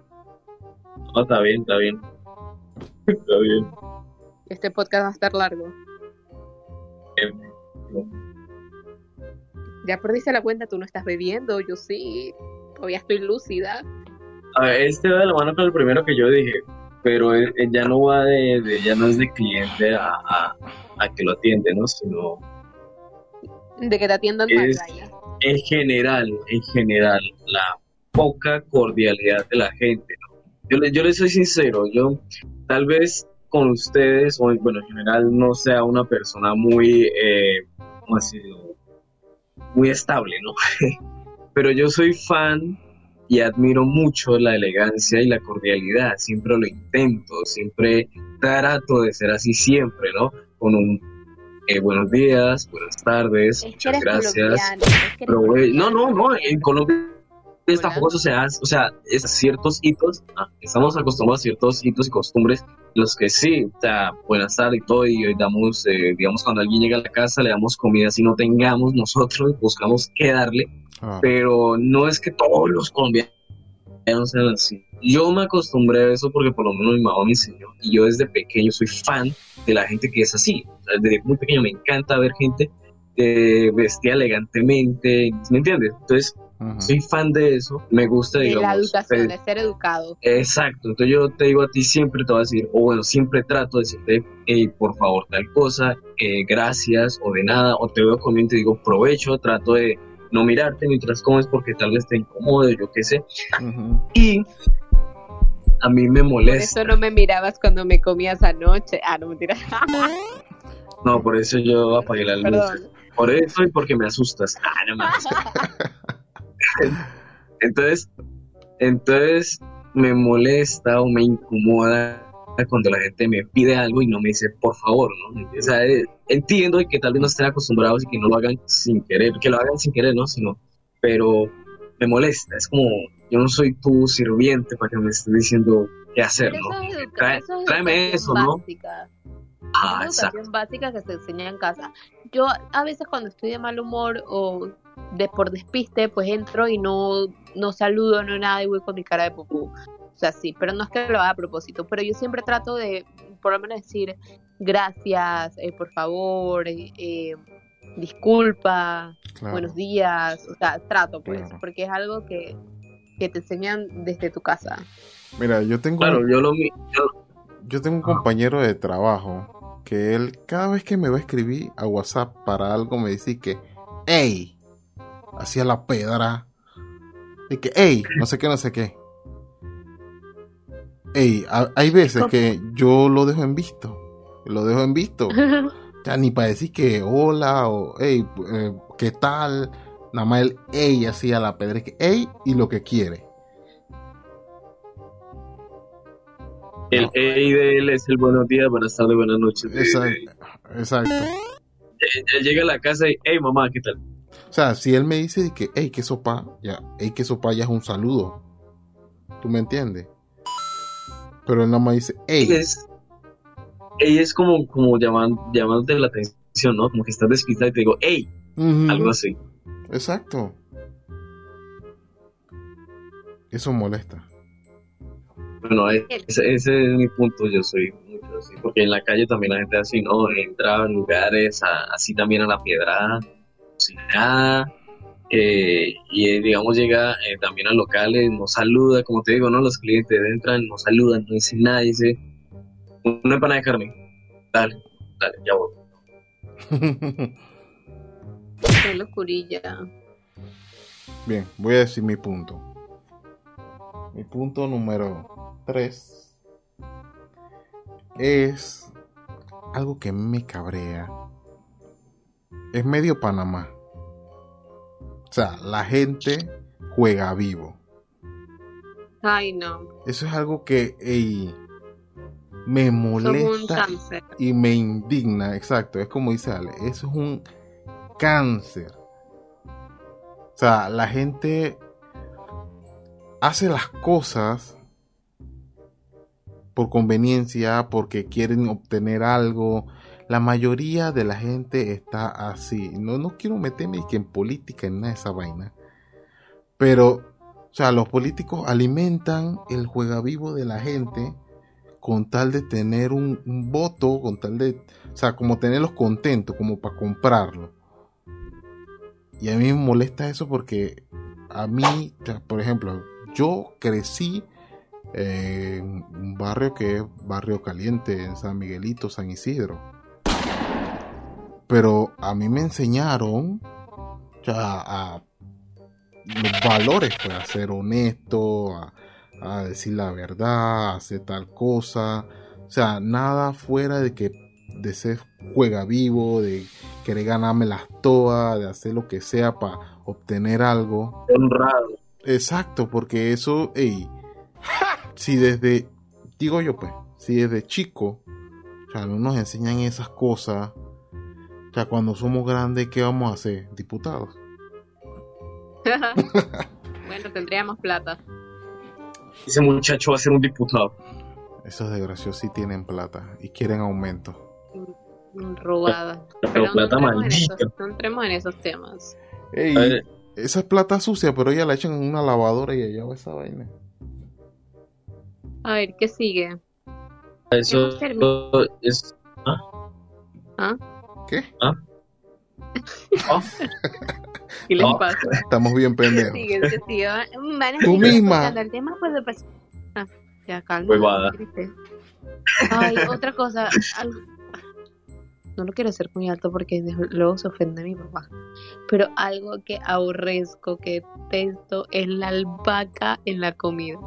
No, está bien, está bien. Está bien. Este podcast va a estar largo. Ya perdiste la cuenta, tú no estás bebiendo, yo sí. Todavía estoy lúcida. A ver, este va de la mano con el primero que yo dije, pero eh, eh, ya no va de, ya no es de cliente a, a, que lo atiende, ¿no? Sino de que te atiendan es, En general, en general, la poca cordialidad de la gente. Yo, le, yo le soy sincero, yo tal vez con ustedes, o bueno, en general no sea una persona muy, eh, ¿cómo decirlo? Muy estable, ¿no? Pero yo soy fan y admiro mucho la elegancia y la cordialidad, siempre lo intento, siempre trato de ser así siempre, ¿no? Con un eh, buenos días, buenas tardes, muchas gracias. no, no, no, en Colombia tampoco eso se hace, o sea, es ciertos hitos, ah, estamos acostumbrados a ciertos hitos y costumbres, los que sí, o sea, buenas tardes y todo, y damos, eh, digamos, cuando alguien llega a la casa, le damos comida, si no tengamos, nosotros buscamos qué darle, ah. pero no es que todos los colombianos sean así. Yo me acostumbré a eso porque por lo menos mi mamá me enseñó, y yo desde pequeño soy fan de la gente que es así, desde muy pequeño me encanta ver gente eh, vestida elegantemente, ¿me entiendes? Entonces, soy fan de eso, me gusta, de digamos. la educación, de ser educado. Exacto, entonces yo te digo a ti siempre, te voy a decir, o bueno, siempre trato de decirte, hey, por favor, tal cosa, eh, gracias, o de nada, o te veo comiendo y te digo, provecho, trato de no mirarte mientras comes porque tal vez te incomode, yo qué sé. Y a mí me molesta. Por eso no me mirabas cuando me comías anoche. Ah, no, mentira. no, por eso yo apagué la luz. Por eso y porque me asustas. Ah, no más. entonces, entonces me molesta o me incomoda cuando la gente me pide algo y no me dice por favor, ¿no? O sea, eh, entiendo que tal vez no estén acostumbrados y que no lo hagan sin querer, que lo hagan sin querer, ¿no? Sino, pero me molesta, es como, yo no soy tu sirviente para que me estés diciendo qué hacer, ¿no? tráeme eso, ¿no? Ah, educación básica que se enseña en casa. Yo a veces cuando estoy de mal humor o de por despiste, pues entro y no, no saludo, no nada y voy con mi cara de popú. O sea, sí, pero no es que lo haga a propósito, pero yo siempre trato de, por lo menos decir, gracias, eh, por favor, eh, eh, disculpa, buenos días, o sea, trato pues, porque es algo que, que te enseñan desde tu casa. Mira, yo tengo... Claro, yo lo... Yo yo tengo un compañero de trabajo que él, cada vez que me va a escribir a WhatsApp para algo, me dice que, hey, hacía la pedra. Y que, hey, no sé qué, no sé qué. Hey, ha- hay veces que yo lo dejo en visto. Lo dejo en visto. Ya ni para decir que hola o hey, eh, ¿qué tal? Nada más el hey hacía la pedra. que hey y lo que quiere. El. EI de él es el buenos días, buenas tardes, buenas noches. Exacto. Exacto. Él llega a la casa y, hey mamá, ¿qué tal? O sea, si él me dice que, hey, qué sopa, ya, hey, qué sopa ya es un saludo. ¿Tú me entiendes? Pero él nada más dice, hey, Es, ella es como, como llaman, llamándote la atención, ¿no? Como que estás despistada y te digo, hey, algo así. exacto. Eso molesta. Bueno, e- ese, ese es mi punto, yo soy mucho así, porque en la calle también la gente así, ¿no? Entra en lugares, a- así también a la piedrada, sin nada, eh, y eh, digamos llega eh, también a locales, no saluda, como te digo, ¿no? Los clientes entran, no saludan, no dicen nada, dice, una empanada de carne, dale, dale, ya voy. Qué locurilla. Bien, voy a decir mi punto. Mi punto número 3 es algo que me cabrea. Es medio Panamá. O sea, la gente juega vivo. Ay, no. Eso es algo que ey, me molesta cáncer. y me indigna. Exacto, es como dice Ale, eso es un cáncer. O sea, la gente hace las cosas por conveniencia, porque quieren obtener algo. La mayoría de la gente está así. No, no quiero meterme que en política, en nada de esa vaina. Pero, o sea, los políticos alimentan el juegavivo de la gente con tal de tener un, voto, con tal de, o sea, como tenerlos contentos, como para comprarlo. Y a mí me molesta eso porque a mí, por ejemplo, yo crecí en un barrio que es barrio caliente, en San Miguelito, San Isidro. Pero a mí me enseñaron a los valores, pues, a ser honesto, a, a decir la verdad, a hacer tal cosa. O sea, nada fuera de que de ser juega vivo, de querer ganarme las todas, de hacer lo que sea para obtener algo. Honrado. Exacto, porque eso, ey, si desde, digo yo pues, si desde chico, o sea, no nos enseñan esas cosas, o sea, cuando somos grandes, ¿qué vamos a hacer? Diputados. bueno, tendríamos plata. Ese muchacho va a ser un diputado. Esos desgraciados sí tienen plata y quieren aumento. Robada. Pero plata no, entremos en maldita. esos, no entremos en esos temas. Ey, esa es plata sucia, pero ella la echan en una lavadora y allá va esa vaina. A ver, ¿qué sigue? eso es... ¿Ah? ¿Qué? Ah, ¿Qué les No. pasa? Estamos bien pendejos. Van a Tú misma. El tema pues Ah, ya calma. Ay, otra cosa. algo- No lo quiero hacer muy alto porque luego se ofende mi papá. Pero algo que aborrezco, que detesto, es la albahaca en la comida.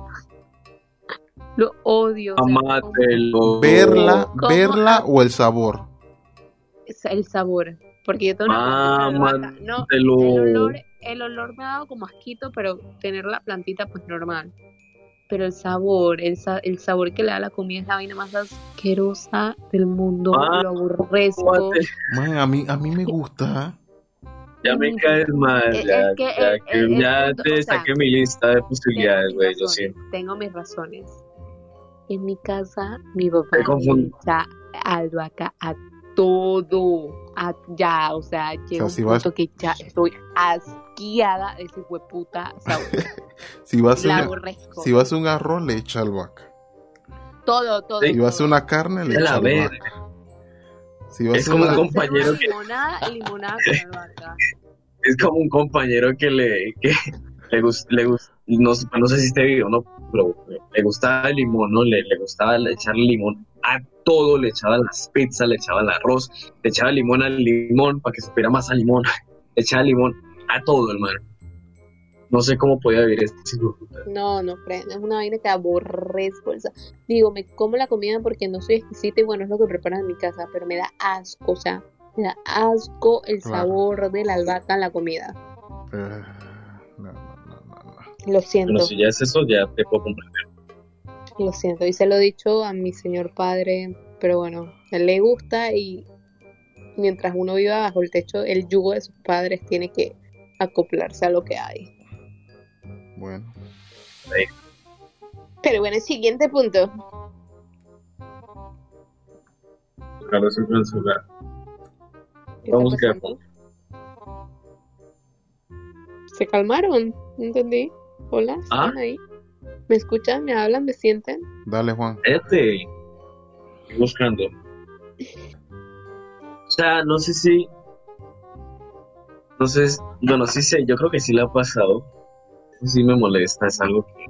Lo odio. amátelo. Verla, verla o el sabor. El sabor. Porque yo tengo una plantita de albahaca. No, el olor, el olor me ha dado como asquito, pero tener la plantita pues normal. Pero el sabor, el, sa- el sabor que le da la comida es la vaina más asquerosa del mundo. Ah, lo aborrezco. Man, a mí, a mí me gusta. Ya me caes mal, ya, es que ya, el- que el- ya el- te o sea, saqué mi lista de posibilidades, güey, lo siento. Tengo mis razones. En mi casa, mi papá Te confundo. le echa albahaca a todo. A, ya, o sea, llega O sea, un si vas- punto que ya estoy asqueada de ese hueputa sabor. Si va a hacer, La una- aborrezco. si va a hacer un arroz, le echa albahaca. Todo, todo. Si todo. hacer una carne, le echa albahaca. Si va a Es como una- un compañero que- limonada, limonada con albahaca. Es como un compañero que le, que le gusta, le gus- no, sé- no sé si este video, ¿no? Le gustaba el limón, ¿no? Le, le gustaba echarle limón a todo, le echaba las pizzas, le echaba el arroz, le echaba limón al limón para que supiera más a limón, le echaba limón a todo, hermano. No sé cómo podía vivir este. No, no, Fred, es una vaina que aborrezco. o sea, digo, me como la comida porque no soy exquisita y bueno, es lo que preparan en mi casa, pero me da asco, o sea, me da asco el Claro. sabor de la albahaca en la comida. Eh, Lo siento, Bueno, si ya es eso, ya te puedo comprender. lo siento. Y se lo he dicho a mi señor padre, pero bueno, a él le gusta y mientras uno viva bajo el techo, el yugo de sus padres tiene que acoplarse a lo que hay. Bueno, Pero bueno, siguiente punto. Carlos siempre en su lugar. ¿Qué Vamos a quedar? ¿Se calmaron? No entendí. Hola, Ah. ¿están ahí? ¿Me escuchan? ¿Me hablan? ¿Me sienten? dale Juan. Este, buscando. O sea, no sé si. No sé, bueno, sí sé, yo creo que sí le ha pasado. Sí me molesta, es algo que.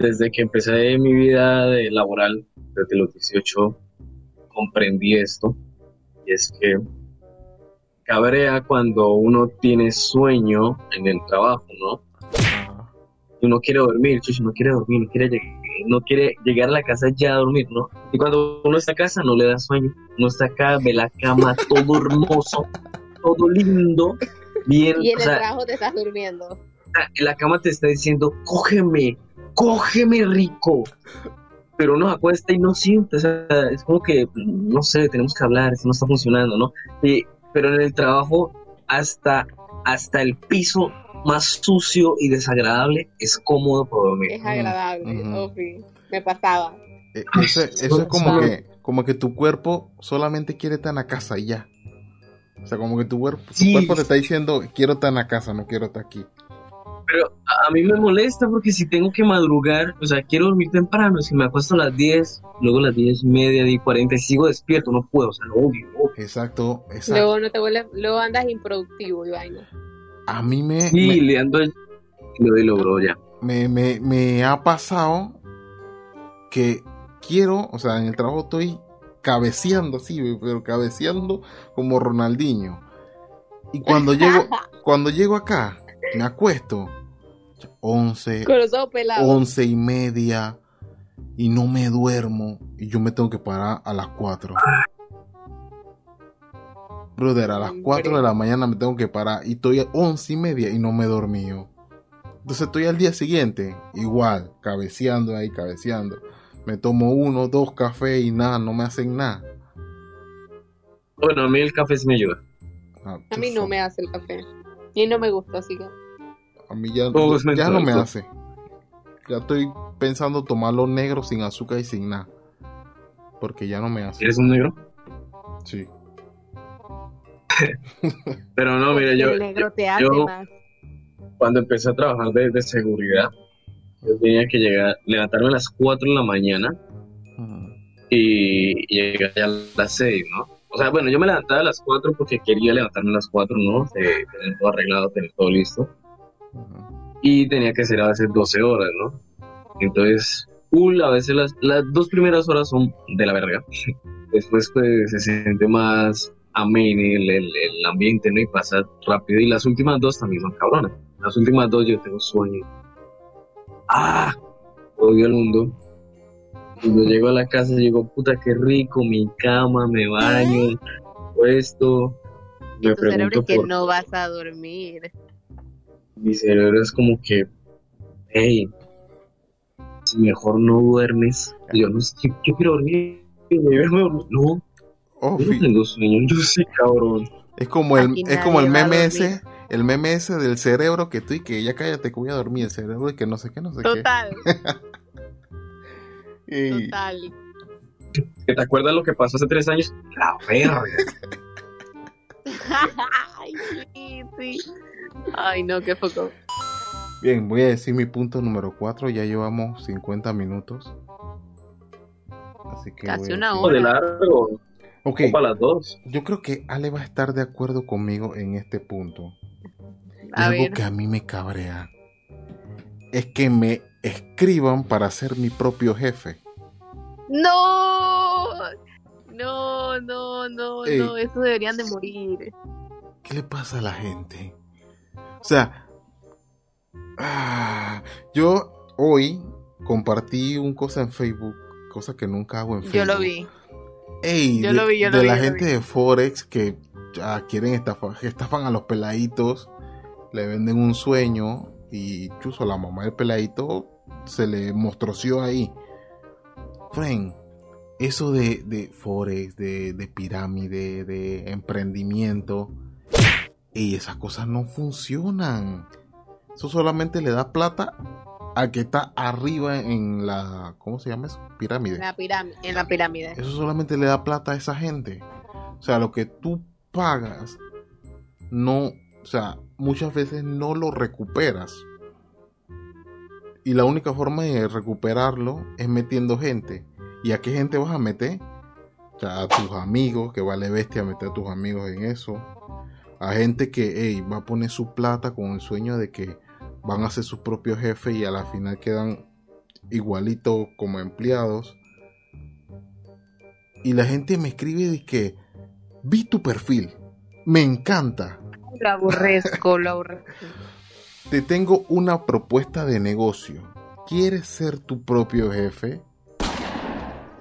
Desde que empecé mi vida de laboral, desde los 18, comprendí esto. Y es que cabrea cuando uno tiene sueño en el trabajo, ¿no? Ah, y uno quiere dormir, chucho, no quiere dormir, no quiere, lleg- no quiere llegar a la casa ya a dormir, ¿no? Y cuando uno está a casa no le da sueño, uno está acá, ve la cama, todo hermoso, todo lindo, bien, Y en o el sea, trabajo te estás durmiendo. la- la cama te está diciendo, cógeme, cógeme rico. Pero uno acuesta y no siente, o sea, es como que, no sé, tenemos que hablar, esto no está funcionando, ¿no? Y- pero en el trabajo, hasta, hasta el piso más sucio y desagradable es cómodo para dormir. Es agradable. Ujú. oh, sí. Me pasaba. eh, eso, eso es como que, como que tu cuerpo solamente quiere estar en la casa y ya. O sea, como que tu cuerpo, tu Sí. cuerpo te está diciendo, quiero estar en la casa, no quiero estar aquí. Pero a a mí me molesta porque si tengo que madrugar, o sea, quiero dormir temprano, si me acuesto a las 10, luego a las 10 y media, 10 y 40 y sigo despierto, no puedo, o sea, lo odio. Exacto, exacto. Luego no te vuelves, luego andas improductivo y vaina. A mí me, Sí, me, le ando el... Le doy logro ya. me, me, me ha pasado que quiero, o sea, en el trabajo estoy cabeceando así, pero cabeceando como Ronaldinho. Y cuando llego, cuando llego acá, me acuesto 11, Con los ojos pelados. 11 y media y no me duermo y yo me tengo que parar a las 4. Brother, a las Hombre. 4 de la mañana me tengo que parar y estoy a 11 y media y no me he dormido. Entonces estoy al día siguiente, igual, cabeceando ahí, cabeceando. Me tomo uno, dos cafés y nada, no me hacen nada. Bueno, a mí el café sí me ayuda. Ah, A mí no me hace el café. Y no me gusta, así que. A mí ya, es ya mental, no me hace. Ya estoy pensando tomarlo negro sin azúcar y sin nada. Porque ya no me hace. ¿Eres un negro? Sí. Pero no, mira, yo, cuando empecé a trabajar de, de seguridad, yo tenía que llegar, levantarme a las 4 de la mañana Ujú. y llegar ya a las 6, ¿no? O sea, bueno, yo me levantaba a las 4 porque quería levantarme a las 4, ¿no? Tener todo arreglado, tener todo listo. Y tenía que ser a veces 12 horas, ¿no? Entonces, a veces las, las dos primeras horas son de la verga. Después, pues, se siente más ameno el, el, el ambiente, ¿no? Y pasa rápido. Y las últimas dos también son cabronas. Las últimas dos yo tengo sueño. ¡Ah! Odio el mundo. Cuando llego a la casa, digo, puta, qué rico, mi cama, me baño, esto. Me tu cerebro pregunto es que por no vas a dormir. mi cerebro es como que, hey, si mejor no duermes, yo no sé, yo, yo quiero dormir, no, Oh, yo no fi- tengo sueño, yo sí, cabrón. es como el, es como el meme ese, el meme ese del cerebro que tú y que ya cállate que voy a dormir, el cerebro y que no sé qué, no sé Total, qué. Y- total. ¿Que ¿Te acuerdas lo que pasó hace tres años? La verga. Ay, sí, sí. Ay, no, qué foco. Bien, voy a decir mi punto número 4, ya llevamos 50 minutos. Así que Casi una decir- O de largo, Ok, o para las dos. yo creo que Ale va a estar de acuerdo conmigo en este punto. A algo ver, que a mí me cabrea es que me escriban para ser mi propio jefe. No, no, no, no, Ey. no, eso deberían de morir. ¿Qué le pasa a la gente? O sea, ah, yo hoy compartí un cosa en Facebook, cosa que nunca hago en Facebook. Yo lo vi. Ey, Yo de, lo vi, yo lo de vi, la gente vi. de Forex que ya quieren estafar, que estafan a los peladitos, le venden un sueño y incluso la mamá del peladito se le mostroció ahí. Friend, eso de, de Forex, de, de pirámide, de emprendimiento, y esas cosas no funcionan. Eso solamente le da plata al que está arriba en la, ¿cómo se llama eso? Pirámide. La pirámide. En la pirámide. Eso solamente le da plata a esa gente. O sea, lo que tú pagas, no, o sea, muchas veces no lo recuperas. Y la única forma de recuperarlo es metiendo gente. ¿Y a qué gente vas a meter? O sea, a tus amigos, que vale bestia meter a tus amigos en eso. A gente que hey, va a poner su plata con el sueño de que van a ser sus propios jefes y a la final quedan igualito como empleados. Y la gente me escribe de que vi tu perfil, me encanta. Lo aborrezco, lo aborrezco. Te tengo una propuesta de negocio. ¿Quieres ser tu propio jefe?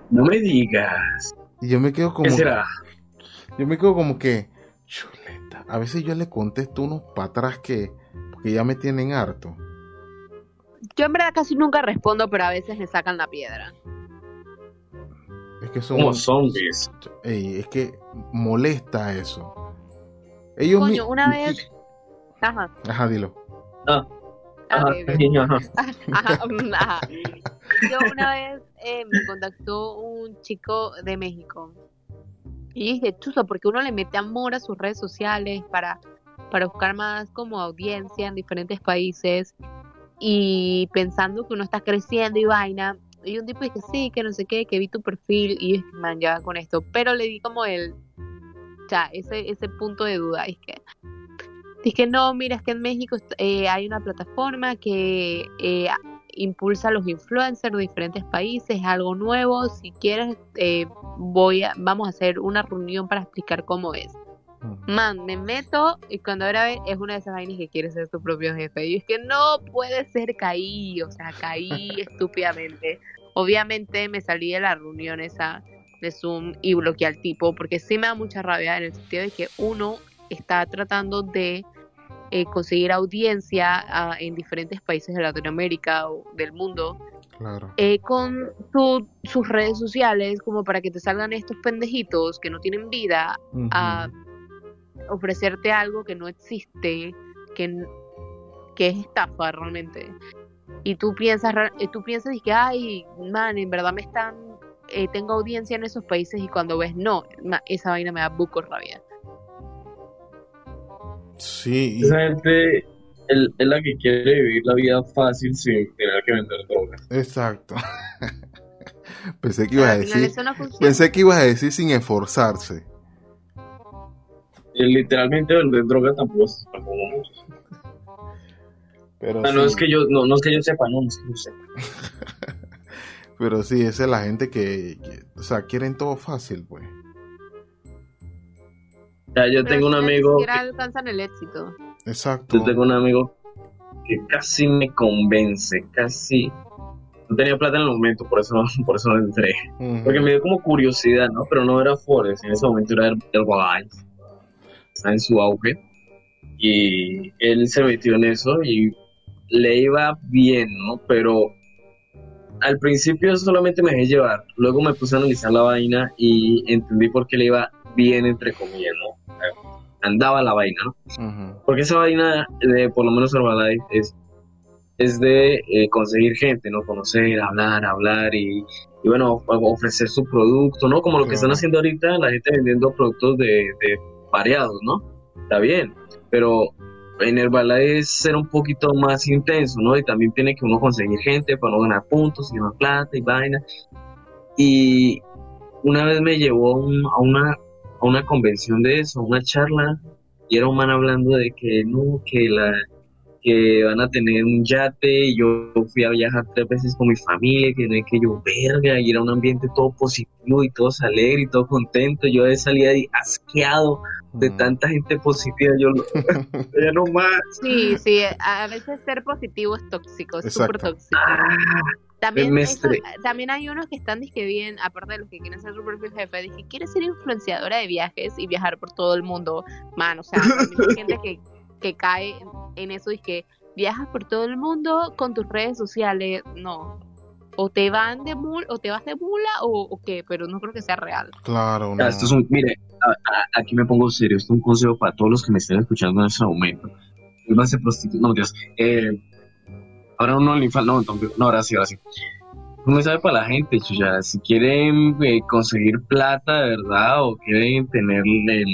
No me digas. Y yo me quedo como ¿Qué será? yo me quedo como que chuleta. A veces yo le contesto unos para atrás que porque ya me tienen harto. Yo en verdad casi nunca respondo, pero a veces me sacan la piedra. Es que son Como zombies. Ey, es que molesta eso. Ellos mi- Coño, una vez. Ajá. Ajá, dilo. Ah, Ah, ajá, ajá. Ajá, ajá. Yo una vez eh, me contactó un chico de México y dije, chuzo, porque uno le mete amor a sus redes sociales para, para buscar más como audiencia en diferentes países y pensando que uno está creciendo y vaina. Y un tipo dije, sí, que no sé qué, que vi tu perfil y man, ya con esto. Pero le di como el, sea, ese, ese punto de duda. Es que Dije, no, mira, es que en México eh, hay una plataforma que eh, impulsa a los influencers de diferentes países, es algo nuevo. Si quieres, eh, voy a, vamos a hacer una reunión para explicar cómo es. Man, me meto y cuando ahora es una de esas vainas que quiere ser su propio jefe. Y es que no puede ser, caí, o sea, caí estúpidamente. Obviamente me salí de la reunión esa de Zoom y bloqueé al tipo, porque sí me da mucha rabia en el sentido de que uno está tratando de eh, conseguir audiencia ah, en diferentes países de Latinoamérica o del mundo Claro. eh, con su- sus redes sociales como para que te salgan estos pendejitos que no tienen vida a ofrecerte algo que no existe, que, que es estafa realmente. Y tú piensas, eh, tú piensas y que, ay, man, en verdad me están, eh, tengo audiencia en esos países y cuando ves, no, ma- esa vaina me da buco rabia. Sí, y- Esa gente es, la que quiere vivir la vida fácil sin tener que vender drogas. exacto. pensé que ibas a decir, pensé que ibas a decir sin esforzarse. Y literalmente vender drogas tampoco es tampoco mucho. Pero no sí, es que yo, no, no es que yo sepa, no, no es que yo sepa. pero sí, esa es la gente que, que- o sea, quieren todo fácil, pues. Sea, yo Pero tengo un amigo, Ni siquiera alcanzan el éxito. Exacto. yo tengo un amigo que casi me convence, casi. No tenía plata en el momento, por eso, por eso no entré. Porque me dio como curiosidad, ¿no? Pero no era Forex, en ese momento era el, el Guadalajara. Está en su auge. Y él se metió en eso y le iba bien, ¿no? Pero al principio solamente me dejé llevar. Luego me puse a analizar la vaina y entendí por qué le iba bien, entre comillas, ¿no? Andaba la vaina, ¿no? Ujú. Porque esa vaina, de, por lo menos Herbalife, es, es de eh, conseguir gente, ¿no? Conocer, hablar, hablar y, y, bueno, of- ofrecer su producto, ¿no? Como lo que Claro. están haciendo ahorita, la gente vendiendo productos de, de variados, ¿no? Está bien, pero en Herbalife es ser un poquito más intenso, ¿no? Y también tiene que uno conseguir gente para no ganar puntos y ganar plata y vaina. Y una vez me llevó a una, a una convención de eso, a una charla, y era un man hablando de que no, que la que van a tener un yate, y yo fui a viajar tres veces con mi familia, que no hay que yo verga, y era un ambiente todo positivo y todo alegre y todo contento, yo salía ahí asqueado de tanta gente positiva, yo no- ya no más. Sí, sí, a veces ser positivo es tóxico, es súper tóxico. Ah, También, eso- también hay unos que están disque bien, aparte de los que quieren ser su propio jefe, dije, quieres ser influenciadora de viajes y viajar por todo el mundo, man, o sea, hay gente que, que cae en, eso y que viajas por todo el mundo con tus redes sociales, no. O te van de mula, o te vas de mula o, o qué, pero no creo que sea real. Claro, no. Ah, Esto es un, mire, a- a- aquí me pongo serio, esto es un consejo para todos los que me estén escuchando en este momento. Iba a ser prostituta, no, Dios. Eh, ahora un OnlyFans, no, no, no, ahora sí, ahora sí. Un mensaje para la gente, chucha, si quieren eh, conseguir plata, de verdad, o quieren tener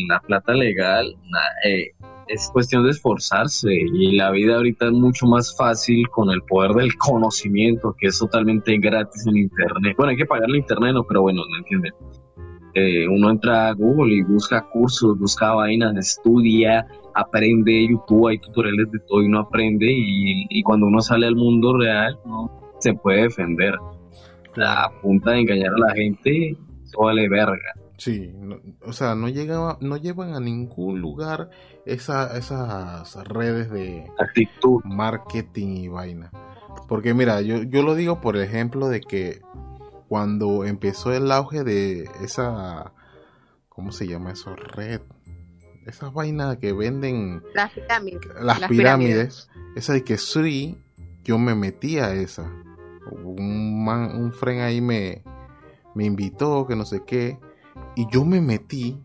la plata legal, na- eh, es cuestión de esforzarse y la vida ahorita es mucho más fácil con el poder del conocimiento, que es totalmente gratis en internet. Bueno, hay que pagarle internet, no, pero bueno, ¿me entienden? Eh, uno entra a Google y busca cursos, busca vainas, estudia, aprende, YouTube, hay tutoriales de todo y uno aprende y, y cuando uno sale al mundo real, no se puede defender. A punta de engañar a la gente, vale verga. Sí, no- o sea, no no llevan a ningún lugar esa, esas redes de Actitud. marketing y vaina. Porque mira, yo, yo lo digo por ejemplo de que cuando empezó el auge de esa, ¿cómo se llama eso? Red. Esas vainas que venden Las pirámides. las, Las pirámides, esa de que Sri, yo me metí a esa. Un, man, un friend ahí me, me invitó, que no sé qué, y yo me metí,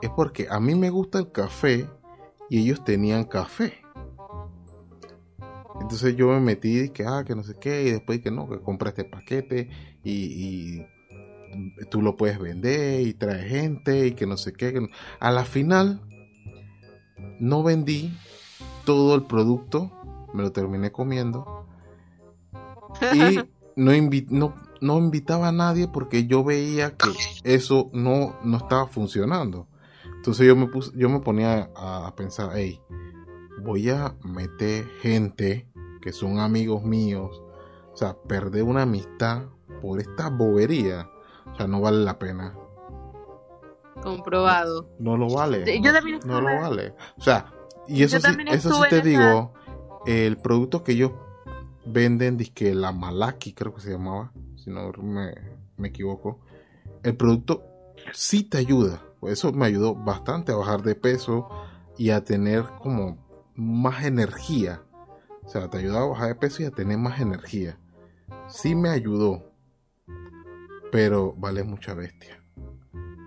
es porque a mí me gusta el café y ellos tenían café. Entonces yo me metí y que, ah, que no sé qué, y después que no, que compra este paquete y, y tú lo puedes vender y trae gente y que no sé qué. no- A la final no vendí todo el producto, me lo terminé comiendo y no, invi- no, no invitaba a nadie porque yo veía que eso no, no estaba funcionando. Entonces yo me, puse, yo me ponía a, a pensar, hey, voy a meter gente que son amigos míos, o sea, perder una amistad por esta bobería, o sea, no vale la pena. Comprobado. No lo vale. No, yo también no lo estuve- vale. O sea, y eso Yo sí, eso sí te esa- digo, el producto que ellos venden, que la Malaki creo que se llamaba, si no me, me equivoco, el producto sí te ayuda. Eso me ayudó bastante a bajar de peso y a tener como más energía. O sea, te ayudaba a bajar de peso y a tener más energía. Sí me ayudó, pero vale mucha bestia.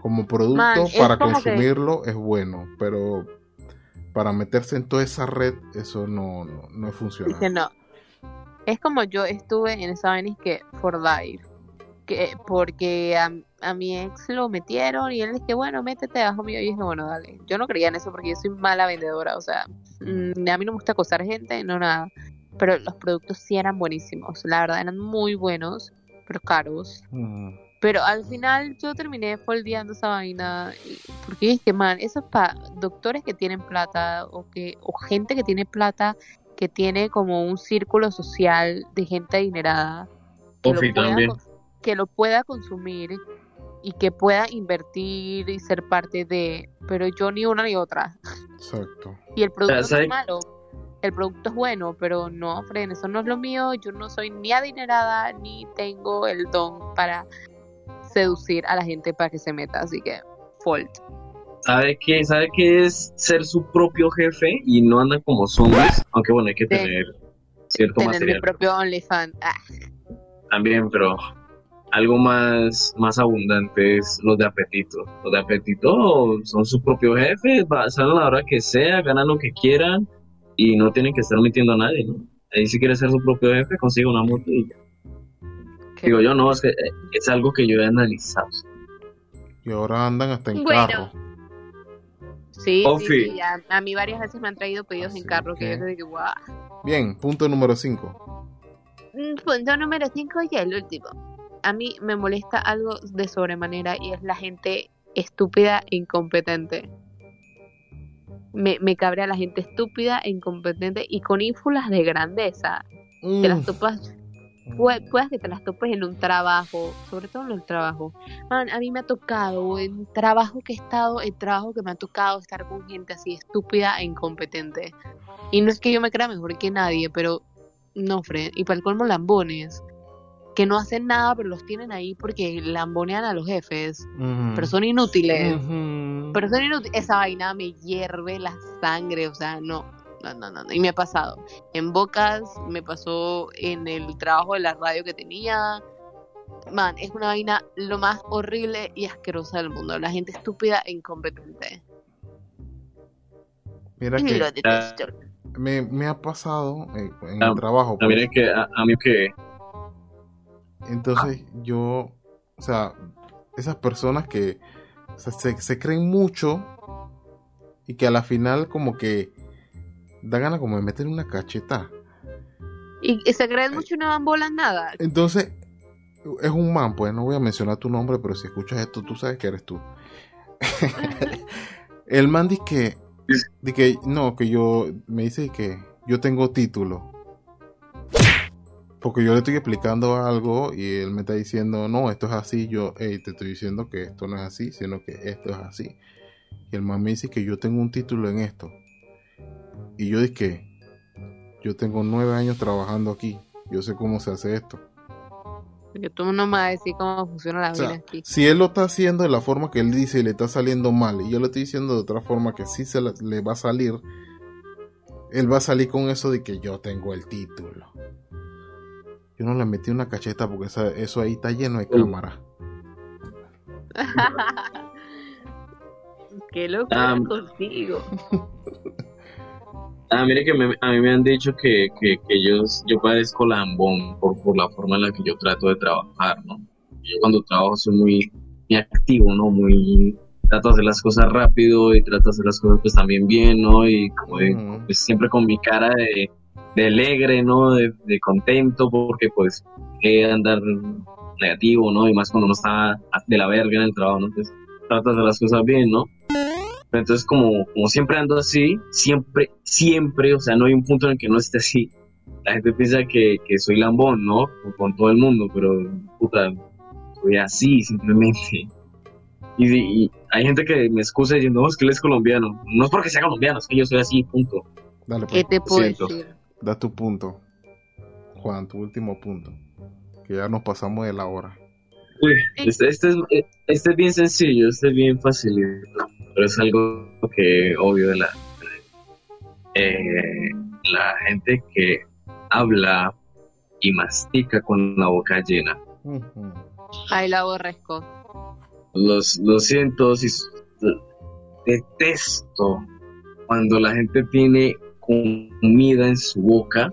Como producto Man, para que- consumirlo es bueno, pero para meterse en toda esa red, eso no, no, no es funcional. No. Es como yo estuve en esa vaina que for life. Que, porque a, a mi ex lo metieron y él dije, bueno, métete debajo mío. Y dije, bueno, dale. Yo no creía en eso porque yo soy mala vendedora. O sea, mm, a mí no me gusta acosar gente, no nada. Pero los productos sí eran buenísimos. La verdad, eran muy buenos, pero caros. Mm, Pero al final yo terminé foldeando esa vaina porque dije, man, eso es para doctores que tienen plata o que o gente que tiene plata que tiene como un círculo social de gente adinerada que, lo Ofi pueda, también. cons- que lo pueda consumir y que pueda invertir y ser parte de, pero yo ni una ni otra. exacto. Y el producto no es malo. El producto es bueno, pero no, Fren, eso no es lo mío. Yo no soy ni adinerada ni tengo el don para seducir a la gente para que se meta. Así que, fault. ¿Sabe qué? ¿Sabe qué es ser su propio jefe y no anda como zombies? Aunque bueno, hay que Sí. tener cierto Tener mi material propio OnlyFans. Ah, también, pero algo más, más abundante es los de apetito. Los de apetito son sus propios jefes, va- salen a la hora que sea, ganan lo que quieran y no tienen que estar metiendo a nadie, ¿no? Ahí si quiere ser su propio jefe, consigue una moto y ya. que- Digo yo, no, es que eh, es algo que yo he analizado. Y ahora andan hasta en Bueno. carro. Sí, sí, A, a mí varias veces me han traído pedidos Así en carro que que- yo digo, guau. Bien, punto número 5. Mm, Punto número 5 y el último. A mí me molesta algo de sobremanera y es la gente estúpida e incompetente. Me, me cabrea la gente estúpida e incompetente y con ínfulas de grandeza. Te las Mm. topas, puedas que te las topes en un trabajo, sobre todo en el trabajo. Man, a mí me ha tocado, en trabajo que he estado, en trabajo que me ha tocado estar con gente así estúpida e incompetente. Y no es que yo me crea mejor que nadie, pero no, Fred. Y para el colmo, lambones. Que no hacen nada, pero los tienen ahí porque lambonean a los jefes. Pero son inútiles. Pero son inútiles. Esa vaina me hierve la sangre, o sea, no. No, no, no, no. Y me ha pasado. En Bocas, me pasó en el trabajo de la radio que tenía. Man, es una vaina lo más horrible y asquerosa del mundo. La gente estúpida e incompetente. Mira Y que lo detesto. me, me ha pasado en, en Ah, el trabajo. pues. También es que a, a mí que Entonces yo, o sea, esas personas que o sea, se, se creen mucho y que a la final como que da ganas como de meter una cacheta. Y, y se creen mucho y no dan bolas nada. Entonces, es un man, pues no voy a mencionar tu nombre, pero si escuchas esto, tú sabes que eres tú. El man dice que, di que, no, que yo, me dice que yo tengo título. Porque yo le estoy explicando algo y él me está diciendo, no, esto es así. Yo, hey, te estoy diciendo que esto no es así, sino que esto es así. Y el man me dice que yo tengo un título en esto. Y yo dije, yo tengo nueve años trabajando aquí. Yo sé cómo se hace esto. Porque tú no me vas a decir cómo funciona la O sea, vida aquí. si él lo está haciendo de la forma que él dice y le está saliendo mal, y yo lo estoy diciendo de otra forma que sí se la- le va a salir, él va a salir con eso de que yo tengo el título. Yo no le metí una cacheta porque esa- eso ahí está lleno de cámaras. Qué locura Ah, contigo. Ah, mire que me- a mí me han dicho que, que, que yo, yo parezco lambón por, por la forma en la que yo trato de trabajar, ¿no? Yo cuando trabajo soy muy, muy activo, ¿no? Muy, trato de hacer las cosas rápido y trato de hacer las cosas pues también bien, ¿no? Y como de- pues, siempre con mi cara de, de alegre, ¿no? De, de contento porque pues que andar negativo, ¿no? Y más cuando uno está de la verga en el trabajo, ¿no? Entonces trato de hacer las cosas bien, ¿no? Pero entonces como, como siempre ando así, siempre, siempre, o sea, no hay un punto en el que no esté así. La gente piensa que, que soy lambón, ¿no? Con, con todo el mundo, pero puta, soy así simplemente. Y, y hay gente que me excusa diciendo, no, es que él es colombiano. No es porque sea colombiano, es que yo soy así, punto. Dale, ¿Qué pues, te puedo siento. decir? da tu punto. Juan, tu último punto. Que ya nos pasamos de la hora. Uy, este, este es, este es bien sencillo, este es bien fácil, pero es algo que obvio de la, eh, la gente que habla y mastica con la boca llena. Ujú. Ahí la aborrezco. Los, lo siento, si, detesto cuando la gente tiene comida en su boca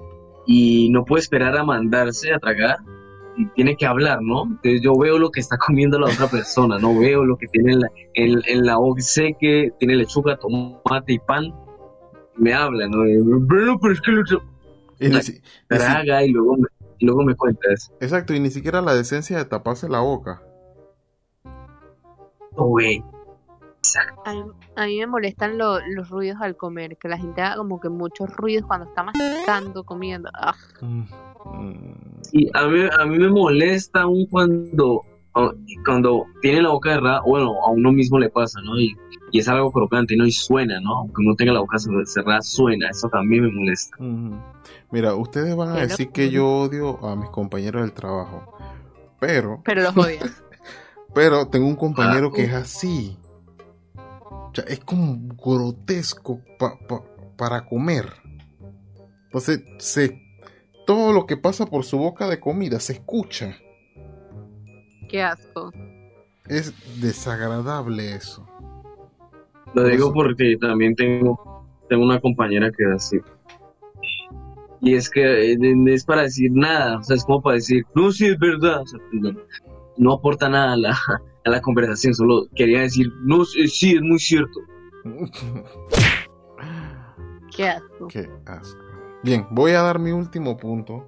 y no puede esperar a mandarse a tragar y tiene que hablar, ¿no? Entonces yo veo lo que está comiendo la otra persona, no veo lo que tiene en la, en, en la boca, sé que tiene lechuga, tomate y pan, me habla, ¿no? Bueno, pero es que Y traga y luego me, y luego me cuentas, exacto, y ni siquiera la decencia de taparse la boca. "No, güey, A mí, a mí me molestan lo- los ruidos al comer, que la gente haga como que muchos ruidos cuando está masticando, comiendo. Ah, Mm, mm. Y a mí, a mí me molesta aún cuando, cuando tiene la boca cerrada, bueno, a uno mismo le pasa, ¿no? Y, y es algo crocante, ¿no? Y suena, ¿no? Aunque uno tenga la boca cerrada, suena, eso también me molesta. Mira, ustedes van a decir que yo odio a mis compañeros del trabajo, pero, pero los odias. pero tengo un compañero Ah, que es así. O sea, es como grotesco pa- pa- para comer. Entonces, se, todo lo que pasa por su boca de comida se escucha. Qué asco. Es desagradable eso. Lo digo porque también tengo, tengo una compañera que es así. Y es que eh, es para decir nada, o sea, es como para decir, no, sí, es verdad. O sea, no, no aporta nada a la, a la conversación, solo quería decir, no, sí, sí, es muy cierto. Qué asco. Qué asco. Bien, voy a dar mi último punto.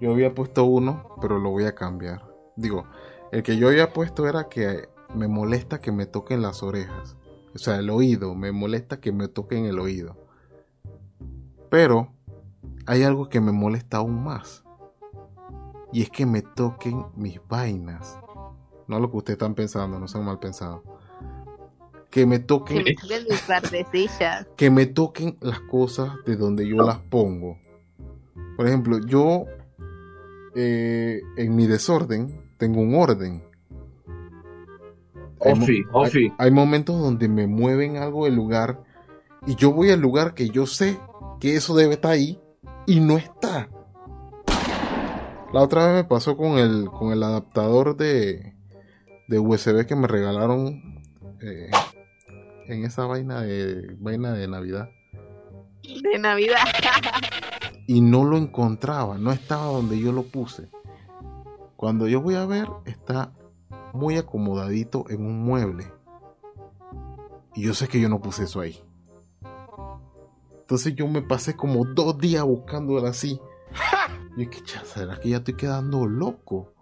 Yo había puesto uno, pero lo voy a cambiar. Digo, el que yo había puesto era que me molesta que me toquen las orejas. O sea, el oído, me molesta que me toquen el oído. Pero hay algo que me molesta aún más. Y es que me toquen mis vainas. No lo que ustedes están pensando, no sean mal pensados. Que me toquen. Que me toquen mis partecillas. Que me toquen las cosas de donde yo las pongo. Por ejemplo, yo eh, en mi desorden tengo un orden. Hay, Ofi, hay- Ofi. hay momentos donde me mueven algo del lugar y yo voy al lugar que yo sé que eso debe estar ahí y no está. La otra vez me pasó con el, con el adaptador de, de USB que me regalaron eh, en esa vaina de, vaina de Navidad. De Navidad. y no lo encontraba, no estaba donde yo lo puse. Cuando yo voy a ver, está muy acomodadito en un mueble. Y yo sé que yo no puse eso ahí. Entonces yo me pasé como dos días buscándolo así. Y que ¿será que ya estoy quedando loco?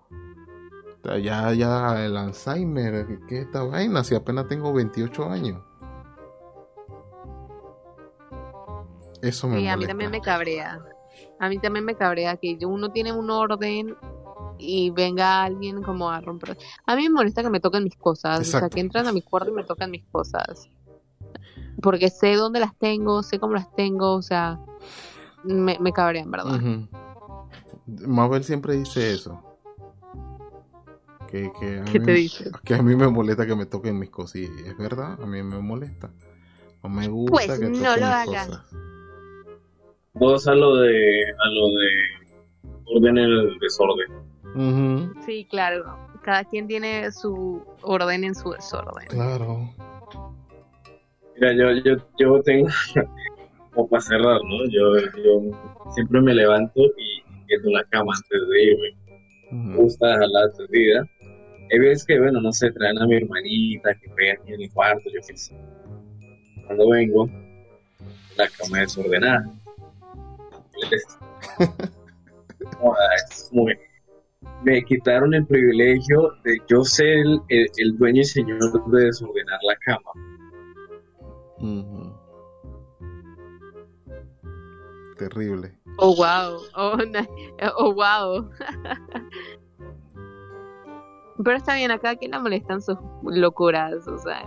Ya, ya el Alzheimer, ¿qué- ¿qué es esta vaina? Si apenas tengo 28 años. Eso me Y a mí molesta. también me cabrea. A mí también me cabrea que uno tiene un orden y venga alguien como a romper. A mí me molesta que me toquen mis cosas, o sea, Exacto. que entran a mi cuarto y me tocan mis cosas. Porque sé dónde las tengo, sé cómo las tengo, o sea, me, me cabrea en verdad. Ujú. Mabel siempre dice eso. Que, que, a ¿Qué mí, te dice? que a mí me molesta que me toquen mis cosas. Y es verdad, a mí me molesta. No me gusta Pues que no lo mis hagas. cosas. Vos a lo de, a lo de orden en el desorden. Ujú, Sí, claro. Cada quien tiene su orden en su desorden. Claro. Mira, yo, yo, yo tengo, como para cerrar, ¿no? Yo, yo siempre me levanto y viendo la cama antes de irme. Me gusta dejarla tendida. Hay veces que, bueno, no sé, traen a mi hermanita que pega aquí en el cuarto, yo qué sé. Cuando vengo, la cama desordenada. Es como que me quitaron el privilegio de yo ser el, el- el dueño y señor de desordenar la cama. Terrible. Oh, wow. Oh, oh, wow. Pero está bien, acá quien la molestan sus locuras, o sea,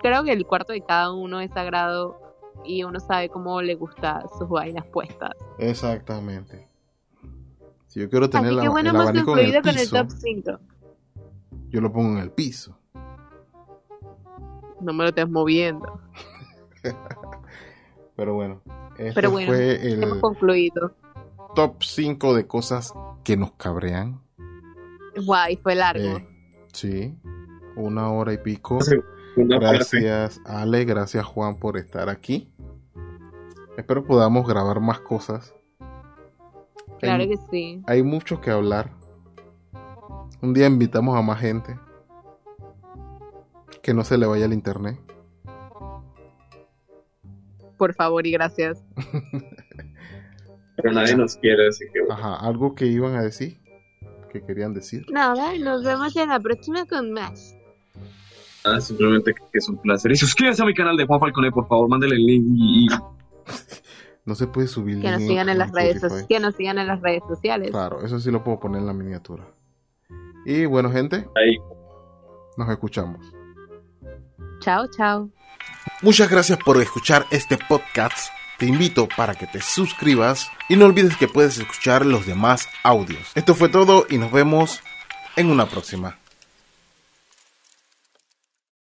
creo que el cuarto de cada uno es sagrado y uno sabe cómo le gusta sus vainas puestas. Exactamente. Si yo quiero tener Así la- que bueno, el hemos abanico en el concluido con el top 5. yo lo pongo en el piso. No me lo estés moviendo. Pero bueno, este Pero bueno, fue el Hemos concluido. top 5 de cosas que nos cabrean. Guay, fue largo. Eh, sí, una hora y pico. Segunda parte. Gracias Ale, gracias Juan por estar aquí. Espero podamos grabar más cosas. claro hay, que sí. hay mucho que hablar. Un día invitamos a más gente. Que no se le vaya el internet. Por favor y gracias. Pero nadie nos quiere, así que bueno. Ajá, algo que iban a decir. Que querían decir. Nada, nos vemos en la próxima con más. Nada, simplemente que es un placer. Y suscríbanse a mi canal de Juan Falcone, por favor, mándenle el link y, No se puede subir. Que nos sigan en las redes sociales. Que nos sigan en las redes sociales. Claro, eso sí lo puedo poner en la miniatura. Y bueno, gente, ahí. nos escuchamos. Chao, chao. Muchas gracias por escuchar este podcast. Te invito para que te suscribas y no olvides que puedes escuchar los demás audios. Esto fue todo y nos vemos en una próxima.